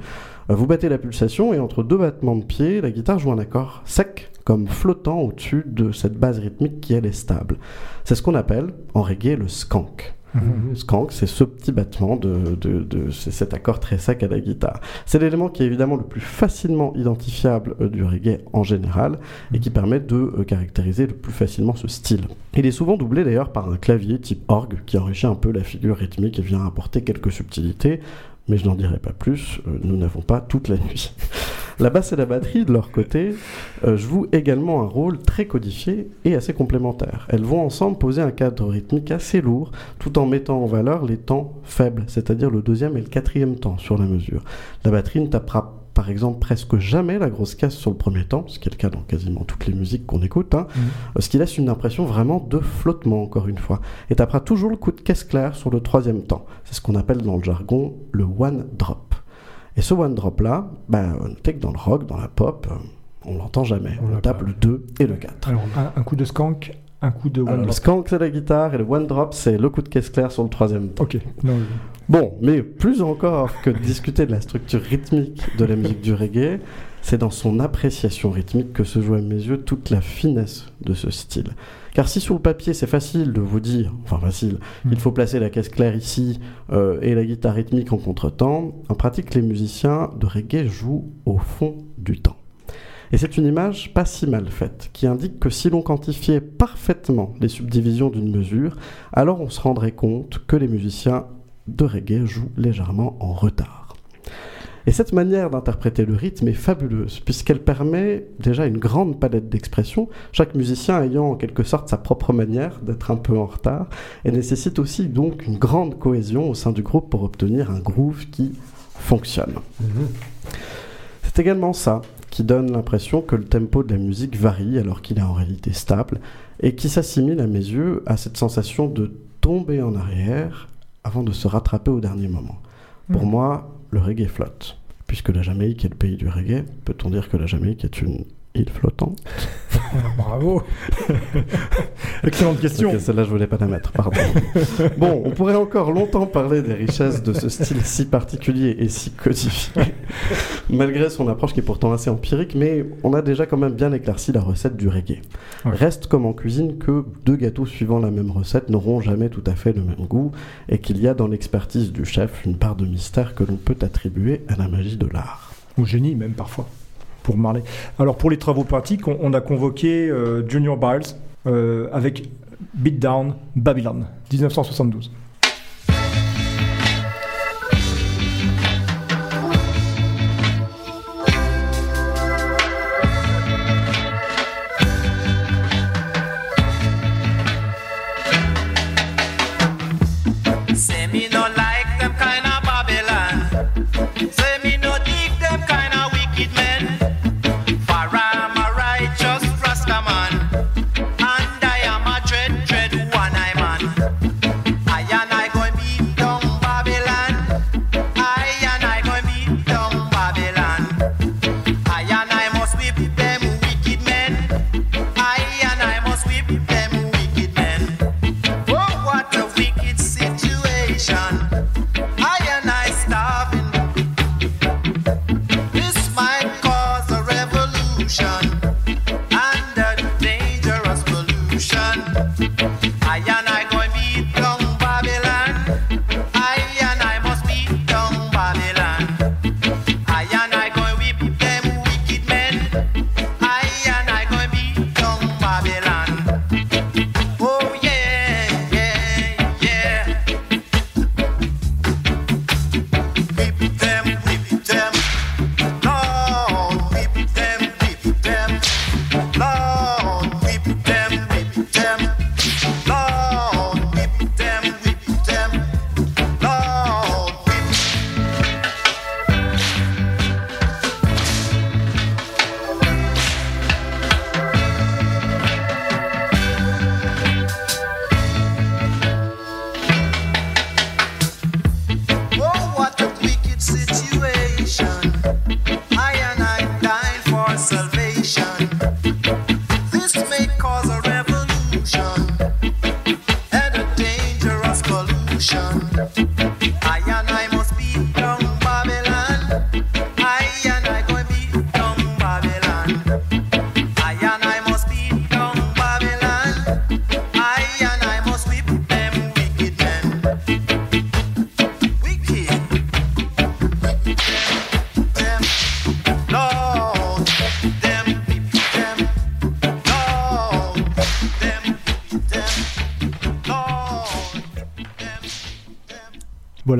[SPEAKER 4] Euh, Vous battez la pulsation et entre deux battements de pied, la guitare joue un accord sec, comme flottant au-dessus de cette base rythmique qui, elle, est stable. C'est ce qu'on appelle, en reggae, le skank.
[SPEAKER 1] Mhm.
[SPEAKER 4] Skank, c'est ce petit battement de, de, cet accord très sec à la guitare. C'est l'élément qui est évidemment le plus facilement identifiable euh, du reggae en général et qui permet de euh, caractériser le plus facilement ce style. Il est souvent doublé d'ailleurs par un clavier type orgue qui enrichit un peu la figure rythmique et vient apporter quelques subtilités. Mais je n'en dirai pas plus, euh, nous n'avons pas toute la nuit. La basse et la batterie, de leur côté, euh, jouent également un rôle très codifié et assez complémentaire. Elles vont ensemble poser un cadre rythmique assez lourd, tout en mettant en valeur les temps faibles, c'est-à-dire le deuxième et le quatrième temps sur la mesure. La batterie ne tapera par exemple presque jamais la grosse casse sur le premier temps, ce qui est le cas dans quasiment toutes les musiques qu'on écoute, hein,
[SPEAKER 1] Mhm.
[SPEAKER 4] euh, ce qui laisse une impression vraiment de flottement, encore une fois. Et tapera toujours le coup de caisse clair sur le troisième temps. C'est ce qu'on appelle dans le jargon le one drop. Et ce one drop là, bah, notez que dans le rock, dans la pop, euh, on l'entend jamais.
[SPEAKER 3] On
[SPEAKER 4] On, tape
[SPEAKER 3] pas.
[SPEAKER 4] le 2 et le 4.
[SPEAKER 1] Alors, un, un coup de skank, un coup de one
[SPEAKER 4] Alors, le
[SPEAKER 1] drop.
[SPEAKER 4] skank c'est la guitare et le one drop c'est le coup de caisse clair sur le troisième temps.
[SPEAKER 1] Ok. Non,
[SPEAKER 4] Bon, mais plus encore que de discuter de la structure rythmique de la musique du reggae, c'est dans son appréciation rythmique que se joue à mes yeux toute la finesse de ce style. Car si sur le papier c'est facile de vous dire, enfin facile,
[SPEAKER 1] Mm.
[SPEAKER 4] il faut placer la caisse claire ici euh, et la guitare rythmique en contretemps, en pratique les musiciens de reggae jouent au fond du temps. Et c'est une image pas si mal faite, qui indique que si l'on quantifiait parfaitement les subdivisions d'une mesure, alors on se rendrait compte que les musiciens de reggae jouent légèrement en retard. Et cette manière d'interpréter le rythme est fabuleuse, puisqu'elle permet déjà une grande palette d'expressions, chaque musicien ayant en quelque sorte sa propre manière d'être un peu en retard, et nécessite aussi donc une grande cohésion au sein du groupe pour obtenir un groove qui fonctionne. C'est également ça qui donne l'impression que le tempo de la musique varie alors qu'il est en réalité stable et qui s'assimile à mes yeux à cette sensation de tomber en arrière avant de se rattraper au dernier moment. Pour
[SPEAKER 1] Mhm.
[SPEAKER 4] moi, le reggae flotte. Puisque la Jamaïque est le pays du reggae, peut-on dire que la Jamaïque est une île flottante
[SPEAKER 3] Bravo.
[SPEAKER 1] Excellente question.
[SPEAKER 4] Celle-là, je voulais pas la mettre, pardon. bon, on pourrait encore longtemps parler des richesses de ce style si particulier et si codifié, malgré son approche qui est pourtant assez empirique, mais on a déjà quand même bien éclairci la recette du reggae.
[SPEAKER 1] Ouais.
[SPEAKER 4] Reste comme en cuisine que deux gâteaux suivant la même recette n'auront jamais tout à fait le même goût, et qu'il y a dans l'expertise du chef une part de mystère que l'on peut attribuer à la magie de l'art.
[SPEAKER 1] Au génie même parfois, pour. Alors pour les travaux pratiques, on, on a convoqué euh, Junior Biles euh, avec Beat Down Babylon, 1972.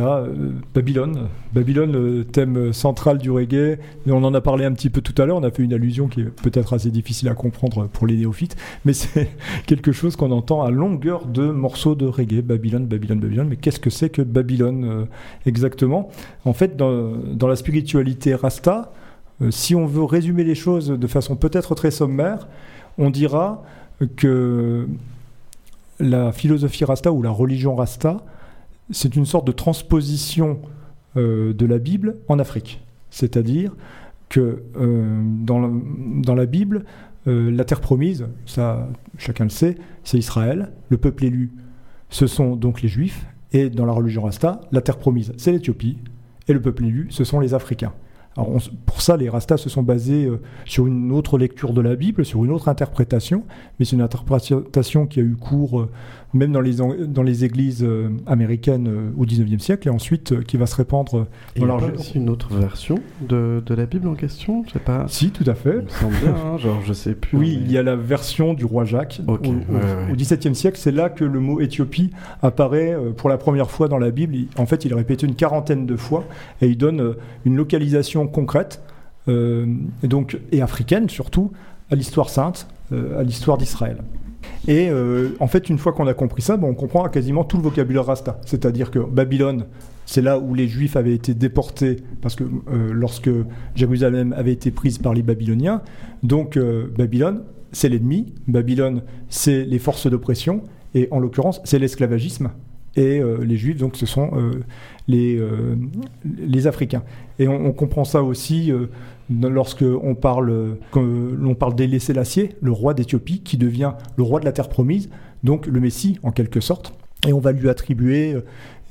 [SPEAKER 1] Euh, Babylone. Babylone, le thème central du reggae. On en a parlé un petit peu tout à l'heure. On a fait une allusion qui est peut-être assez difficile à comprendre pour les néophytes, mais c'est quelque chose qu'on entend à longueur de morceaux de reggae. Babylone, Babylone, Babylone. Mais qu'est-ce que c'est que Babylone euh, exactement? En fait, dans, la spiritualité Rasta, euh, si on veut résumer les choses de façon peut-être très sommaire, on dira que la philosophie Rasta ou la religion Rasta, c'est une sorte de transposition euh, de la Bible en Afrique. C'est-à-dire que euh, dans, la, Bible, euh, la terre promise, ça chacun le sait, c'est Israël, le peuple élu, ce sont donc les Juifs, et dans la religion Rasta, la terre promise, c'est l'Éthiopie, et le peuple élu, ce sont les Africains. Alors pour ça, les Rastas se sont basés sur une autre lecture de la Bible, sur une autre interprétation, mais c'est une interprétation qui a eu cours même dans les, dans les églises euh, américaines euh, au 19e siècle, et ensuite euh, qui va se répandre euh,
[SPEAKER 4] Et il
[SPEAKER 1] dans
[SPEAKER 4] y a
[SPEAKER 1] leur...
[SPEAKER 4] aussi une autre version de, de la Bible en question? Je sais pas.
[SPEAKER 1] Si, tout à fait.
[SPEAKER 4] Il me semble bien, hein, genre je sais plus.
[SPEAKER 1] Oui,
[SPEAKER 4] mais-
[SPEAKER 1] il y a la version du roi Jacques. Au, au-
[SPEAKER 4] ouais, ouais.
[SPEAKER 1] au XVIIe siècle, c'est là que le mot Éthiopie apparaît pour la première fois dans la Bible. En fait, il est répété une quarantaine de fois et il donne une localisation concrète, euh, et, donc, et africaine surtout, à l'histoire sainte, euh, à l'histoire d'Israël. Et euh, en fait, une fois qu'on a compris ça, ben, on comprend quasiment tout le vocabulaire rasta. C'est-à-dire que Babylone, c'est là où les Juifs avaient été déportés, parce que euh, lorsque Jérusalem avait été prise par les Babyloniens, donc euh, Babylone, c'est l'ennemi, Babylone, c'est les forces d'oppression, et en l'occurrence, c'est l'esclavagisme. et les juifs, donc ce sont les, les Africains. Et on, comprend ça aussi lorsque on parle, l'on parle Sélassié, le roi d'Éthiopie, qui devient le roi de la terre promise, donc le Messie en quelque sorte, et on va lui attribuer euh,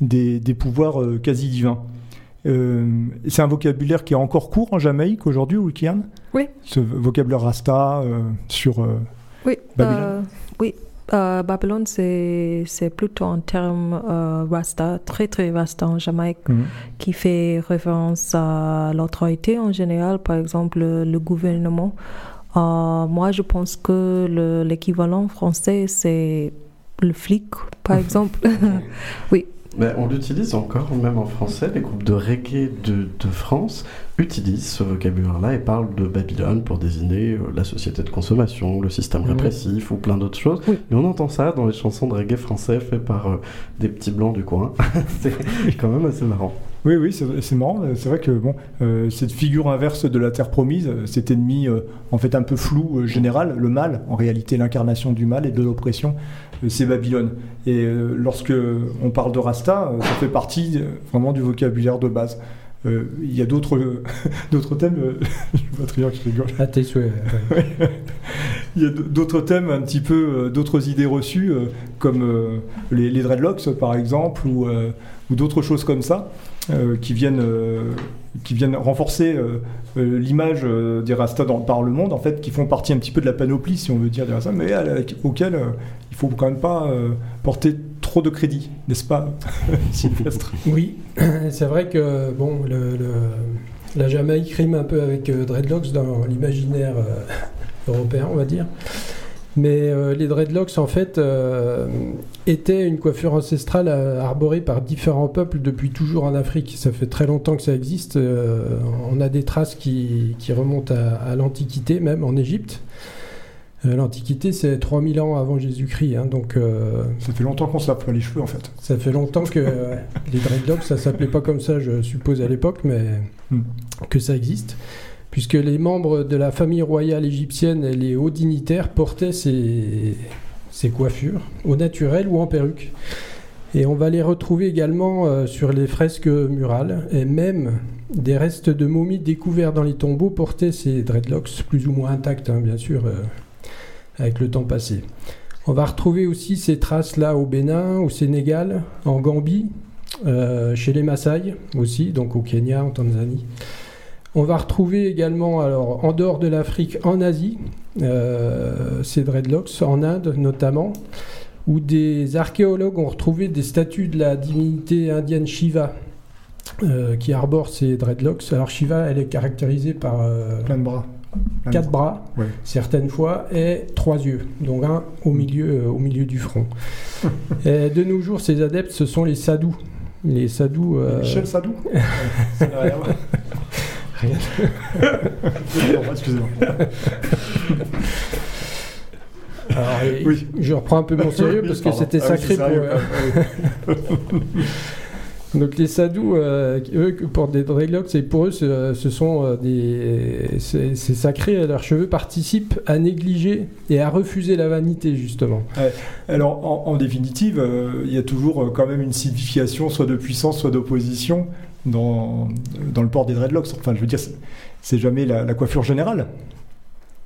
[SPEAKER 1] des, des pouvoirs euh, quasi divins. Euh, c'est un vocabulaire qui est encore court en Jamaïque aujourd'hui, Wikian
[SPEAKER 2] Oui.
[SPEAKER 1] Ce vocabulaire rasta euh, sur. euh,
[SPEAKER 2] Oui,
[SPEAKER 1] Babylone?
[SPEAKER 2] oui. Euh, Babylone, c'est c'est plutôt un terme euh, rasta, très très rasta en Jamaïque,
[SPEAKER 1] Mhm.
[SPEAKER 2] qui fait référence à l'autorité en général, par exemple le, le gouvernement. Euh, moi, je pense que le- l'équivalent français, c'est le flic, par exemple.
[SPEAKER 4] Mais on l'utilise encore, même en français. Les groupes de reggae de, de France utilisent ce vocabulaire-là et parlent de Babylone pour désigner euh, la société de consommation, le système répressif ou plein d'autres choses.
[SPEAKER 2] Oui.
[SPEAKER 4] Et on entend ça dans les chansons de reggae français faites par euh, des petits blancs du coin. c'est quand même assez marrant.
[SPEAKER 1] Oui, oui, c'est marrant. C'est vrai que bon, euh, cette figure inverse de la terre promise, cet ennemi euh, en fait un peu flou général, le mal, en réalité l'incarnation du mal et de l'oppression, c'est Babylone. Et euh, lorsque on parle de Rasta, euh, ça fait partie euh, vraiment du vocabulaire de base. Euh, Il y a d'autres d'autres thèmes. euh, je vois Trian qui rigole.
[SPEAKER 3] À tes souhaits. ouais.
[SPEAKER 1] Il y a d'autres thèmes, un petit peu, euh, d'autres idées reçues, euh, comme euh, les, les dreadlocks par exemple, ou, euh, ou d'autres choses comme ça, euh, qui, viennent, euh, qui viennent renforcer euh, l'image des Rastas dans, par le monde, en fait, qui font partie un petit peu de la panoplie, si on veut dire des Rastas, mais euh, il faut quand même pas porter trop de crédit, n'est-ce pas, Sylvestre?
[SPEAKER 3] Oui, c'est vrai que bon, la Jamaïque rime un peu avec dreadlocks dans l'imaginaire européen, on va dire. Mais les dreadlocks, en fait, étaient une coiffure ancestrale euh, arborée par différents peuples depuis toujours en Afrique. Ça fait très longtemps que ça existe. Euh, on a des traces qui, qui remontent à, à l'Antiquité, même en Égypte. Euh, L'Antiquité, c'est 3000 ans avant Jésus-Christ. hein, donc, euh,
[SPEAKER 1] Ça fait longtemps qu'on se pas les cheveux, en fait.
[SPEAKER 3] ça fait longtemps que les dreadlocks, ça s'appelait pas comme ça, je suppose, à l'époque, mais
[SPEAKER 1] Hmm.
[SPEAKER 3] que ça existe. Puisque les membres de la famille royale égyptienne et les hauts dignitaires portaient ces, ces coiffures, au naturel ou en perruque. Et on va les retrouver également euh, sur les fresques murales, et même des restes de momies découverts dans les tombeaux portaient ces dreadlocks, plus ou moins intacts, hein, bien sûr, euh, avec le temps passé. On va retrouver aussi ces traces-là au Bénin, au Sénégal, en Gambie, euh, chez les Maasai aussi, donc au Kenya, en Tanzanie. On va retrouver également, alors, en dehors de l'Afrique, en Asie, euh, ces dreadlocks, en Inde notamment, où des archéologues ont retrouvé des statues de la divinité indienne Shiva euh, qui arbore ces dreadlocks. Alors Shiva, elle est caractérisée par euh,
[SPEAKER 1] Plein de bras. Plein de
[SPEAKER 3] quatre bras,
[SPEAKER 1] Ouais.
[SPEAKER 3] certaines fois, et trois yeux, donc un au milieu, euh, au milieu du front. et de nos jours, ces adeptes, ce sont les sadhus. Les sadhus.
[SPEAKER 1] Michel Sadou rien. Excusez-moi,
[SPEAKER 3] alors,
[SPEAKER 1] Oui.
[SPEAKER 3] Je reprends un peu mon sérieux
[SPEAKER 1] Oui,
[SPEAKER 3] parce que c'était
[SPEAKER 1] Ah oui,
[SPEAKER 3] sacré pour.
[SPEAKER 1] sérieux,
[SPEAKER 3] euh, Donc les sadhus, euh, eux, portent des dreadlocks, et pour eux, ce, ce sont euh, des, c'est sacré. Leurs cheveux participent à négliger et à refuser la vanité justement.
[SPEAKER 1] Alors, en, en définitive, euh, il y a toujours quand même une signification, soit de puissance, soit d'opposition, dans, dans le port des dreadlocks. Enfin, je veux dire, c'est- jamais la, la coiffure générale,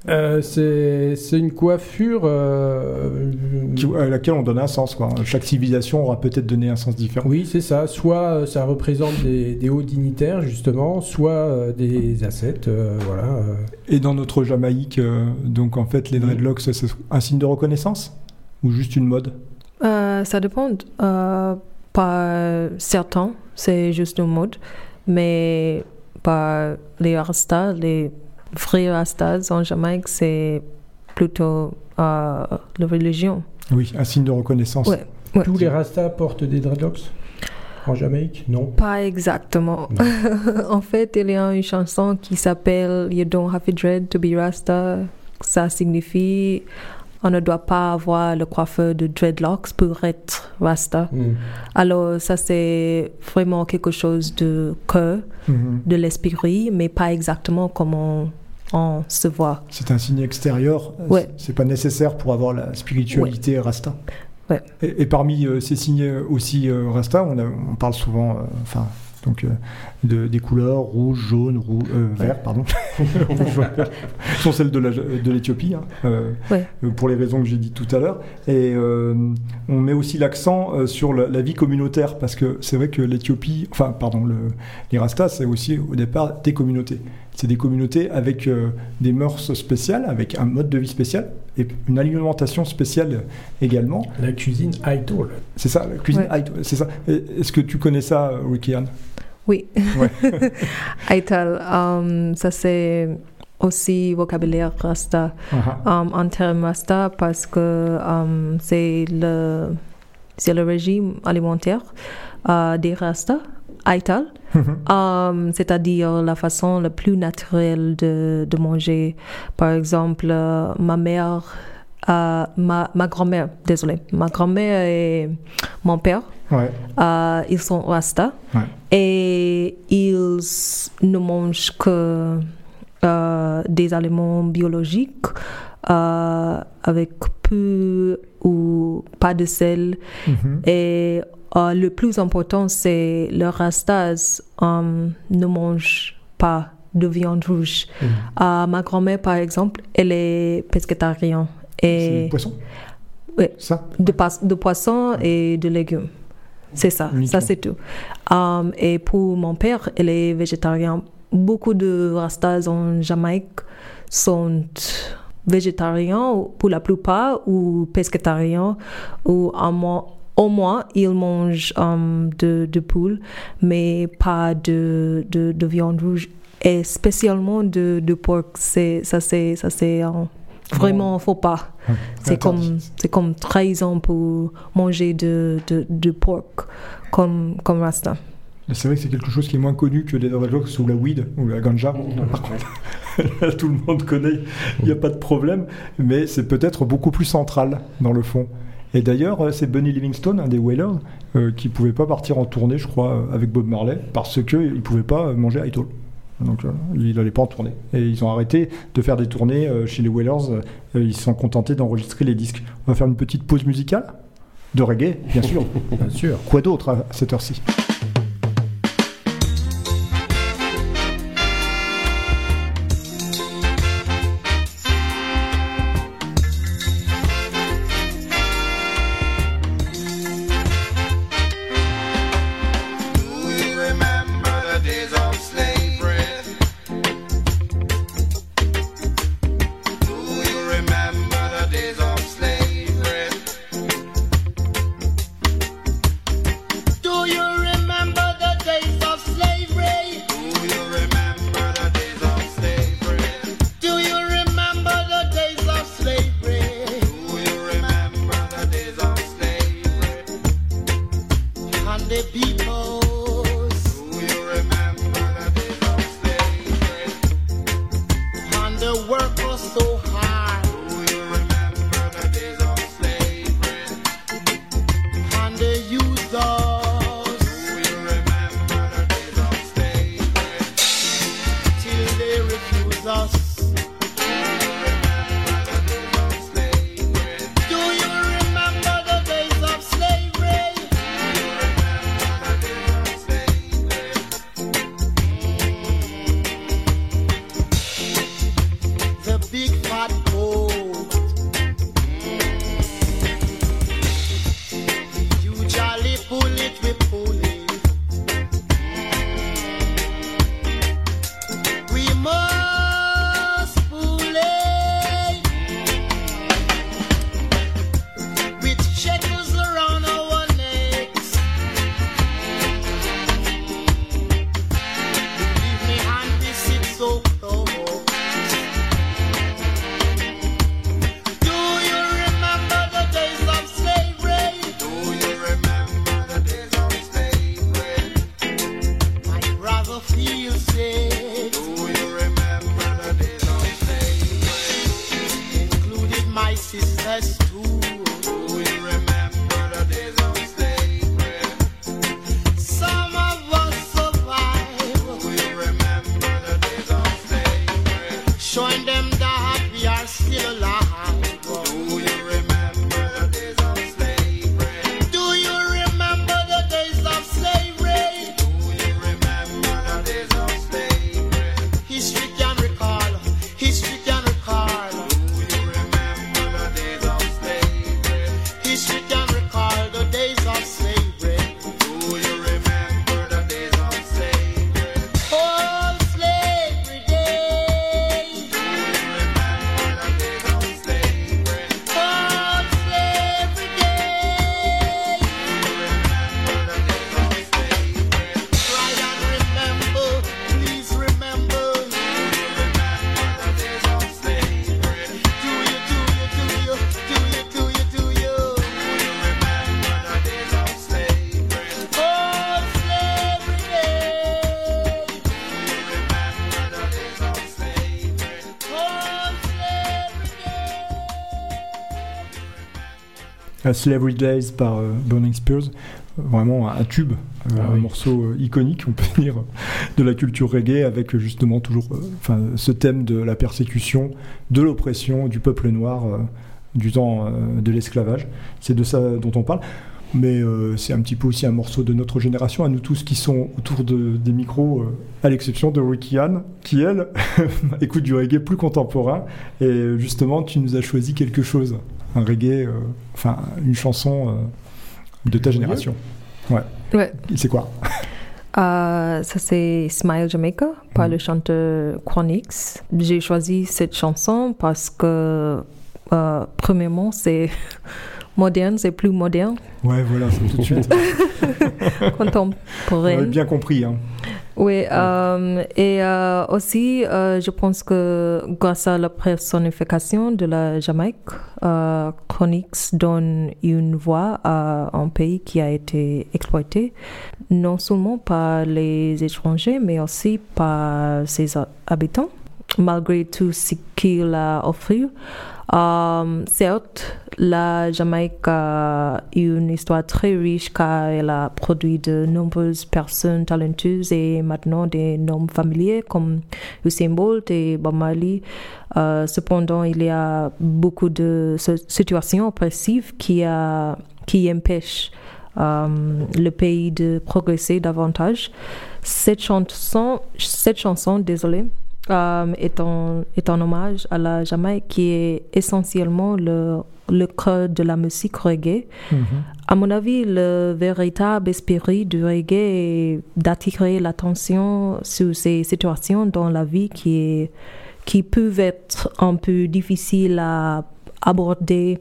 [SPEAKER 3] Euh, c'est une coiffure. euh,
[SPEAKER 1] qui- à laquelle on donne un sens. Quoi. Chaque civilisation aura peut-être donné un sens différent.
[SPEAKER 3] Oui, c'est ça. Soit euh, ça représente des, des hauts dignitaires, justement, soit euh, des euh, voilà. euh.
[SPEAKER 1] Et dans notre Jamaïque, euh, donc en fait, les dreadlocks, c'est un signe de reconnaissance Ou juste une mode?
[SPEAKER 2] Euh, ça dépend. Euh, pas certains, c'est juste une mode, mais pas les Rastas, les vrais Rastas en Jamaïque, c'est plutôt euh, la religion.
[SPEAKER 1] Oui, un signe de reconnaissance.
[SPEAKER 2] Ouais. Ouais.
[SPEAKER 3] Tous les Rastas portent des dreadlocks En Jamaïque? Non.
[SPEAKER 2] Pas exactement. en fait, il y a une chanson qui s'appelle You don't have a dread to be Rasta. Ça signifie on ne doit pas avoir le coiffeur de dreadlocks pour être Rasta.
[SPEAKER 3] Hmm.
[SPEAKER 2] Alors, ça, c'est vraiment quelque chose de cœur,
[SPEAKER 1] Mhm.
[SPEAKER 2] de l'esprit, mais pas exactement comme on, on se voit.
[SPEAKER 1] C'est un signe extérieur.
[SPEAKER 2] Ouais.
[SPEAKER 1] C'est pas nécessaire pour avoir la spiritualité rasta.
[SPEAKER 2] Ouais.
[SPEAKER 1] Et, et parmi euh, ces signes aussi euh, Rasta, on, a- on parle souvent, euh, enfin, donc, euh, de, des couleurs rouge, jaune, roux, euh, vert, pardon. Sont celles de l'Éthiopie, hein, euh,
[SPEAKER 2] Ouais.
[SPEAKER 1] pour les raisons que j'ai dites tout à l'heure. Et euh, on met aussi l'accent euh, sur la, la vie communautaire, parce que c'est vrai que l'Éthiopie, enfin, pardon, le, les Rastas, c'est aussi au départ des communautés. C'est des communautés avec euh, des mœurs spéciales, avec un mode de vie spécial et une alimentation spéciale également.
[SPEAKER 3] La cuisine Aitol.
[SPEAKER 1] C'est ça, la cuisine
[SPEAKER 2] Ouais.
[SPEAKER 1] c'est ça. Est-ce que tu connais ça, Ricky Ann
[SPEAKER 2] Oui.
[SPEAKER 1] Ouais.
[SPEAKER 2] Aital, um, ça c'est aussi vocabulaire Rasta.
[SPEAKER 1] Ah,
[SPEAKER 2] um, en termes Rasta parce que um, c'est le, le régime alimentaire euh, des Rasta, Aital. Um, c'est-à-dire la façon la plus naturelle de, de manger. Par exemple, euh, ma mère, euh, ma, ma grand-mère, désolé, ma grand-mère et mon père,
[SPEAKER 1] Ouais.
[SPEAKER 2] euh, ils sont Rasta
[SPEAKER 1] Ouais.
[SPEAKER 2] et ils ne mangent que euh, des aliments biologiques avec peu ou pas de sel.
[SPEAKER 1] Mhm.
[SPEAKER 2] Et le plus important, c'est le rastas ne mange pas de viande rouge. Euh, ma grand-mère, par exemple, elle est pescétarienne Et
[SPEAKER 1] poisson?
[SPEAKER 2] Ouais.
[SPEAKER 1] Ça?
[SPEAKER 2] De, poisson et de légumes. C'est ça, ça c'est tout. Um, et pour mon père, elle est végétarien. Beaucoup de rastas en Jamaïque sont végétariens ou- pour la plupart ou pescétariens ou au moins, au moins ils mangent um, de, de poule mais pas de, de, de viande rouge et spécialement de, de porc. Ça c'est, ça c'est euh, vraiment faux pas.
[SPEAKER 1] Ouais.
[SPEAKER 2] C'est comme, c'est comme trahison pour manger de, de, de porc comme, comme Rasta.
[SPEAKER 1] C'est vrai que c'est quelque chose qui est moins connu que les dreadlocks ou la weed ou la ganja. Par contre, tout le monde connaît, il n'y a pas de problème, mais c'est peut-être beaucoup plus central dans le fond. Et d'ailleurs, euh, c'est Bunny Livingstone, un des Wailers, euh, qui pouvait pas partir en tournée, je crois, euh, avec Bob Marley, parce qu'il ne pouvait pas manger Idol. Donc euh, il n'allait pas en tournée. Et ils ont arrêté de faire des tournées euh, chez les Wailers, euh, ils se sont contentés d'enregistrer les disques. On va faire une petite pause musicale de reggae, bien sûr.
[SPEAKER 3] Bien sûr.
[SPEAKER 1] Quoi d'autre à cette heure-ci?
[SPEAKER 7] The work was so Slavery Days
[SPEAKER 1] par euh, Burning Spears, euh, vraiment un tube, euh,
[SPEAKER 3] Ah
[SPEAKER 1] un
[SPEAKER 3] oui.
[SPEAKER 1] morceau euh, iconique, on peut dire, de la culture reggae, avec euh, justement toujours euh, enfin, ce thème de la persécution, de l'oppression du peuple noir euh, du temps euh, de l'esclavage. C'est de ça dont on parle. Mais euh, c'est un petit peu aussi un morceau de notre génération, à nous tous qui sont autour de- des micros, euh, à l'exception de Ricky Ann, qui elle écoute du reggae plus contemporain. Et euh, justement, tu nous as choisi quelque chose, un reggae, euh, enfin une chanson euh, de ta génération. Ouais.
[SPEAKER 2] Ouais.
[SPEAKER 1] C'est quoi?
[SPEAKER 2] Euh, ça c'est Smile Jamaica par
[SPEAKER 1] Mhm.
[SPEAKER 2] le chanteur Chronix. J'ai choisi cette chanson parce que euh, premièrement c'est moderne, c'est plus moderne,
[SPEAKER 1] Ouais, voilà, c'est tout de suite. On
[SPEAKER 2] contemporain.
[SPEAKER 1] bien compris. Hein.
[SPEAKER 2] Oui, euh, et euh, aussi, euh, je pense que grâce à la personnification de la Jamaïque, euh, Chronix donne une voix à un pays qui a été exploité, non seulement par les étrangers, mais aussi par ses ha- habitants, malgré tout ce qu'il a offert. Euh, certes, la Jamaïque a une histoire très riche car elle a produit de nombreuses personnes talentueuses et maintenant des noms familiers comme Usain Bolt et Marley. Euh, cependant, il y a beaucoup de si- situations oppressives qui, empêchent euh, le pays de progresser davantage. Cette chanson, cette chanson, désolé, euh, est, un, est un hommage à la Jamaïque qui est essentiellement le, le cœur de la musique reggae. À mon avis, le véritable esprit du reggae est d'attirer l'attention sur ces situations dans la vie qui, est, qui peuvent être un peu difficiles à aborder.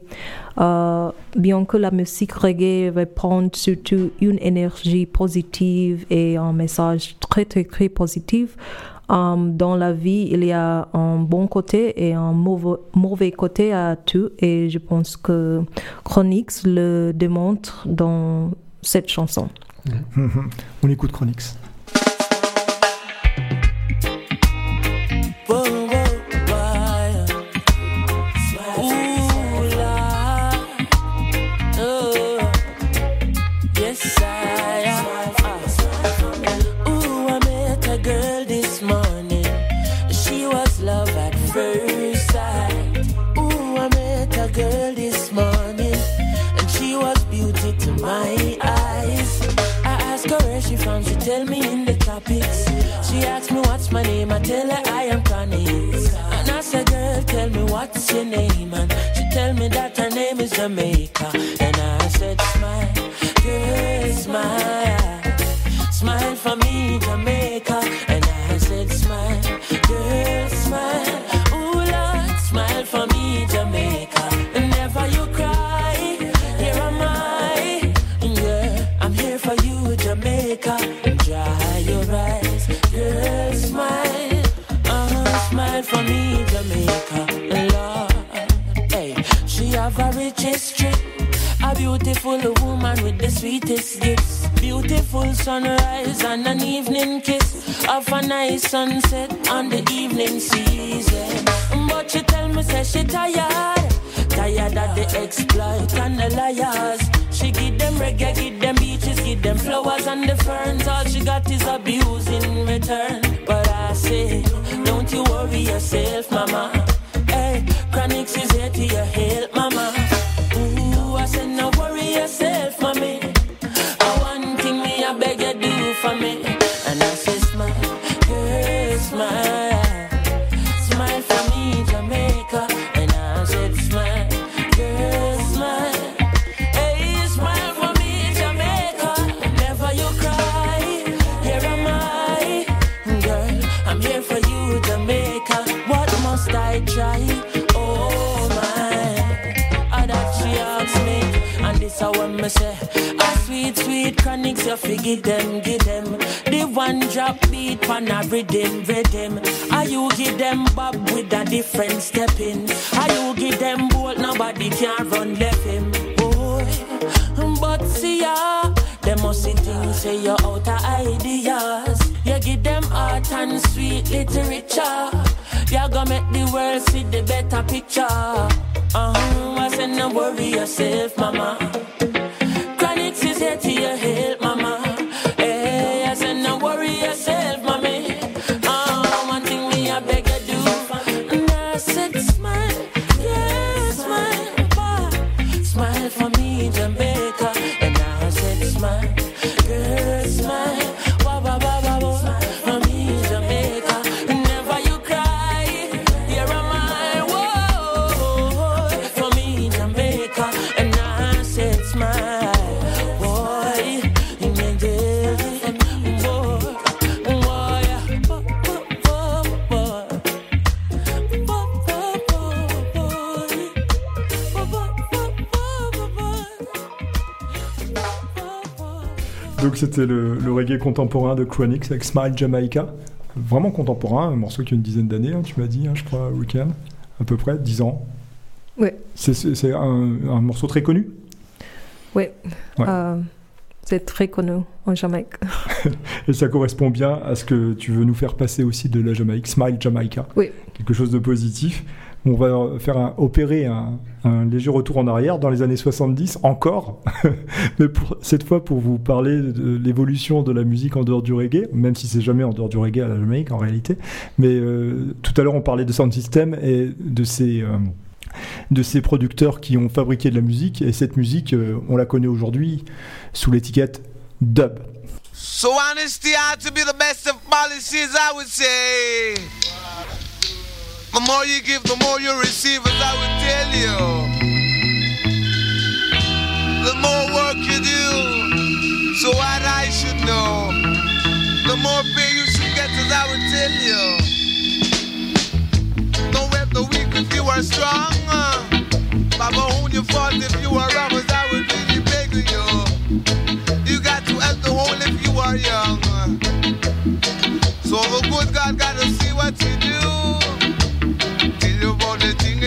[SPEAKER 2] Euh, bien que la musique reggae répond surtout une énergie positive et un message très très très positif. Euh, dans la vie, il y a un bon côté et un mauvais côté à tout. Et je pense que Chronix le démontre dans cette chanson.
[SPEAKER 1] On écoute Chronix.
[SPEAKER 8] Tell her I am Connie. And I said, girl, tell me what's your name. And she tell me that her name is Jamaica. And I said, sweetest gifts. Beautiful sunrise and an evening kiss. Of a nice sunset on the evening season. But she tell me, say she tired. Tired of the exploit and the liars. She give them reggae, give them beaches, give them flowers and the ferns. All she got is abuse in return. But I say, don't you worry yourself, mama. Hey, Chronix is here to your help, mama. Ooh, I said, no worry yourself, chronics, you forget them, give them. The one drop beat pan a rhythm, rhythm. Are you give them bob with a different step in? You give them bolt, nobody can run left him. Boy, but see ya, them must see things say you're out of ideas. You give them art and sweet literature. You gonna make the world see the better picture. Uh-huh, I said, no worry yourself, mama get to your
[SPEAKER 1] head. C'était le, le reggae contemporain de Chronix avec Smile Jamaica. Vraiment contemporain, un morceau qui a une dizaine d'années, hein, tu m'as dit, hein, je crois, Weekend, à peu près, 10 ans.
[SPEAKER 2] Ouais.
[SPEAKER 1] C'est- un, un morceau très connu?
[SPEAKER 2] Oui,
[SPEAKER 1] Ouais.
[SPEAKER 2] Euh, c'est très connu en Jamaïque.
[SPEAKER 1] Et ça correspond bien à ce que tu veux nous faire passer aussi de la Jamaïque, Smile Jamaica.
[SPEAKER 2] Oui.
[SPEAKER 1] Quelque chose de positif. On va faire opérer un, léger retour en arrière dans les années 70, encore, mais cette fois pour vous parler de l'évolution de la musique en dehors du reggae, même si c'est jamais en dehors du reggae à la Jamaïque en réalité. Mais euh, tout à l'heure on parlait de Sound System et de ces... euh, de ces producteurs qui ont fabriqué de la musique et cette musique euh, on la connaît aujourd'hui sous l'étiquette dub.
[SPEAKER 9] So honesty ought to be the best of policies, I would say. The more you give, the more you receive, as I would tell you. The more work you do, so what I should know. The more pay you should get, as I would tell you. Don't help the weak if you are strong. Baba, own your fault if you are wrong, as I would really beg you. You got to help the whole if you are young. So the good God gotta see what you do.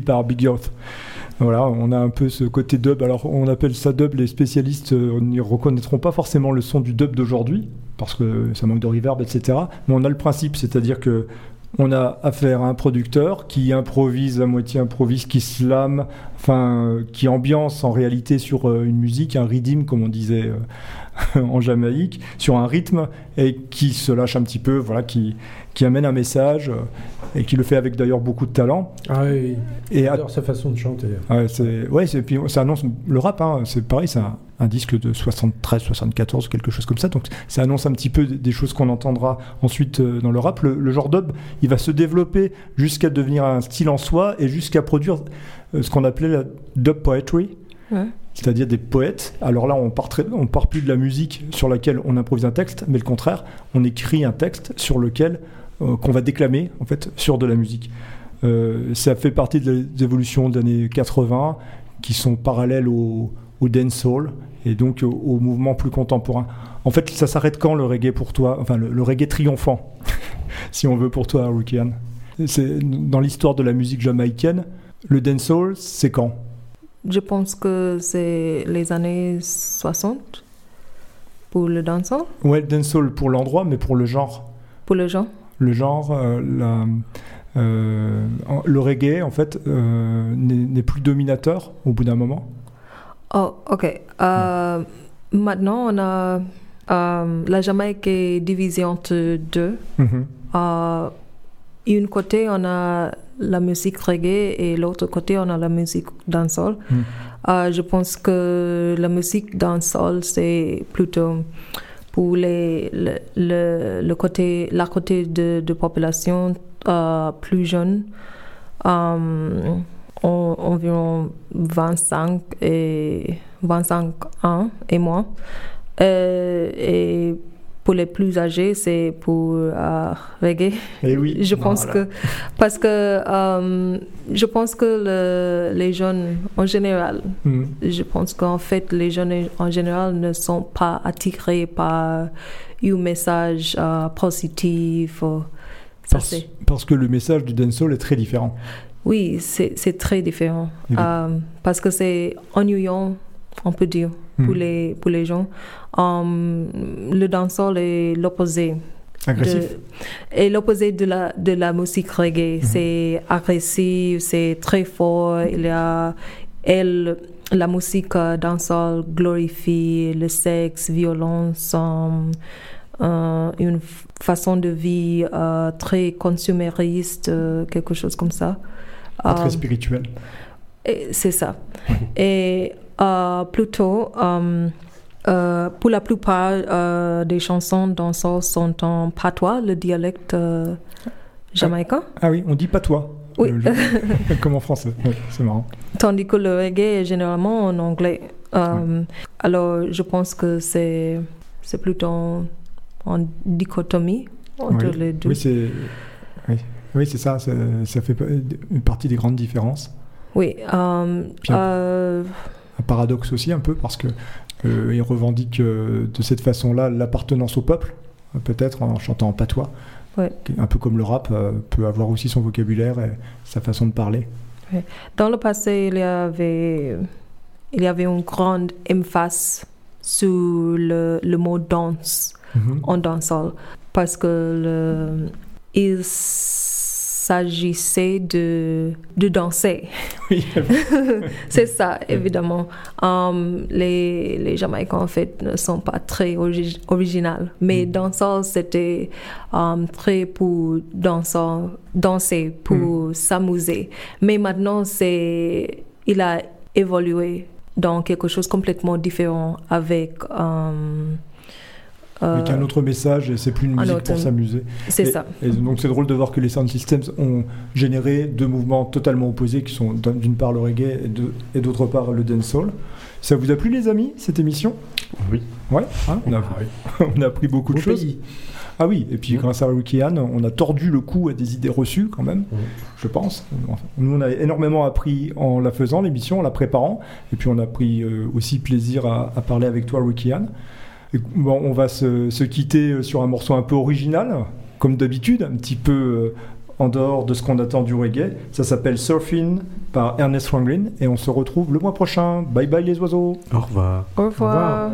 [SPEAKER 1] Par Big Earth. Voilà, on a un peu ce côté dub. Alors, on appelle ça dub. Les spécialistes euh, n'y reconnaîtront pas forcément le son du dub d'aujourd'hui, parce que ça manque de reverb, etc. Mais on a le principe, c'est-à-dire que on a affaire à un producteur qui improvise à moitié improvise, qui slame, enfin, euh, qui ambiance en réalité sur euh, une musique, un rhythm, comme on disait euh, en Jamaïque, sur un rythme, et qui se lâche un petit peu, voilà, qui, qui amène un message, et qui le fait avec d'ailleurs beaucoup de talent.
[SPEAKER 3] Ah oui,
[SPEAKER 1] Et
[SPEAKER 3] j'adore sa façon de chanter.
[SPEAKER 1] Ouais, c'est ouais, c'est puis ça annonce le rap hein, c'est pareil, c'est un, disque de 73 74 quelque chose comme ça. Donc ça annonce un petit peu des choses qu'on entendra ensuite euh, dans le rap. Le, le genre dub, il va se développer jusqu'à devenir un style en soi et jusqu'à produire euh, ce qu'on appelait la dub poetry.
[SPEAKER 2] Ouais.
[SPEAKER 1] c'est-à-dire des poètes. Alors là, on part, très- on part plus de la musique sur laquelle on improvise un texte, mais le contraire, on écrit un texte sur lequel euh, qu'on va déclamer en fait sur de la musique. Euh, ça fait partie de des évolutions des années 80 qui sont parallèles au, au dancehall et donc au, au mouvement plus contemporain. En fait, ça s'arrête quand le reggae pour toi Enfin, le, le reggae triomphant, si on veut pour toi, Rukian. C'est dans l'histoire de la musique jamaïcaine. Le dancehall, c'est quand?
[SPEAKER 2] Je pense que c'est les années 60 pour le dansant,
[SPEAKER 1] Ouais, le dancehall pour l'endroit, mais pour le genre.
[SPEAKER 2] pour les gens.
[SPEAKER 1] Le genre, euh, la- euh, le reggae, en fait, euh, n'est plus dominateur au bout d'un moment.
[SPEAKER 2] Oh, ok. Euh, Maintenant, on a euh, la Jamaïque est divisée entre deux. Euh, une côté, on a la musique reggae et l'autre côté, on a la musique dancehall.
[SPEAKER 1] Mm.
[SPEAKER 2] Je pense que la musique dancehall, c'est plutôt pour les, le, le, le côté, la côté de, de population plus jeune, en- environ 25 et 25 ans et moins. Euh, et pour les plus âgés, c'est pour euh, reggae.
[SPEAKER 1] Et oui.
[SPEAKER 2] Je pense
[SPEAKER 1] Voilà.
[SPEAKER 2] que parce que euh, je pense que le- les jeunes en général,
[SPEAKER 1] Mhm.
[SPEAKER 2] je pense qu'en fait les jeunes en général ne sont pas attirés par un message euh, positif. Ça
[SPEAKER 1] Parce, parce que le message du dancehall est très différent.
[SPEAKER 2] Oui, c'est très différent
[SPEAKER 1] Oui.
[SPEAKER 2] Euh, parce que c'est ennuyant, on peut dire pour
[SPEAKER 1] Mhm.
[SPEAKER 2] les pour les gens. Euh, le dancehall est l'opposé
[SPEAKER 1] Agressif.
[SPEAKER 2] de- et l'opposé de la, de la musique reggae. C'est agressif, c'est très fort. Il y a, elle, la musique euh, dancehall glorifie le sexe, violence, euh, une façon de vie euh, très consumériste, euh, quelque chose comme ça.
[SPEAKER 1] Pas très
[SPEAKER 2] Euh,
[SPEAKER 1] spirituel.
[SPEAKER 2] C'est ça. Et euh, plutôt, euh, euh, pour la plupart euh, des chansons danseuses sont en patois, le dialecte euh, jamaïcain,
[SPEAKER 1] Ah oui, on dit.
[SPEAKER 2] Oui.
[SPEAKER 1] Le- le- comme en français. C'est marrant.
[SPEAKER 2] tandis que le reggae est généralement en anglais. Euh, Alors, je pense que c'est c'est plutôt en, en dichotomie entre
[SPEAKER 1] oui,
[SPEAKER 2] les deux.
[SPEAKER 1] Oui, c'est oui. C'est ça. ça. ça fait une partie des grandes différences.
[SPEAKER 2] Oui. euh,
[SPEAKER 1] Puis
[SPEAKER 2] euh,
[SPEAKER 1] un paradoxe aussi un peu parce que euh, il revendique euh, de cette façon-là l'appartenance au peuple, peut-être en chantant en patois,
[SPEAKER 2] Ouais.
[SPEAKER 1] Un peu comme le rap peut avoir aussi son vocabulaire et sa façon de parler.
[SPEAKER 2] Dans le passé, il y avait, il y avait une grande emphase sur le, le mot danse
[SPEAKER 1] Mhm.
[SPEAKER 2] en dancehall parce que le, il s'agissait de, de danser.
[SPEAKER 1] Oui,
[SPEAKER 2] C'est ça, évidemment. Um, les, les Jamaïcains, en fait, ne sont pas très origi- originaux. Mais
[SPEAKER 1] Mm.
[SPEAKER 2] danseur, c'était um, très pour danser, danser pour s'amuser. Mais maintenant, c'est, il a évolué dans quelque chose complètement différent avec... um,
[SPEAKER 1] avec
[SPEAKER 2] euh,
[SPEAKER 1] un autre message et c'est plus une
[SPEAKER 2] un
[SPEAKER 1] musique
[SPEAKER 2] autre-
[SPEAKER 1] pour s'amuser.
[SPEAKER 2] C'est ça.
[SPEAKER 1] Et donc c'est drôle de voir que les sound systems ont généré deux mouvements totalement opposés qui sont d'un- d'une part le reggae et d'autre part le dancehall. Ça vous a plu les amis cette émission?
[SPEAKER 4] Oui.
[SPEAKER 1] Ouais, hein, on, a, on a appris beaucoup de choses. Ah oui, et puis grâce à Wikian, on a tordu le cou à des idées reçues quand même, je pense. Enfin, nous, on a énormément appris en la faisant, l'émission, en la préparant, et puis on a pris euh, aussi plaisir à, à parler avec toi, Wikian. On va se, quitter euh, sur un morceau un peu original, comme d'habitude, un petit peu euh, en dehors de ce qu'on attend du reggae. Ça s'appelle Surfing par Ernest Franklin et on se retrouve le mois prochain. Bye bye les oiseaux.
[SPEAKER 4] Au revoir.
[SPEAKER 2] Au
[SPEAKER 3] revoir.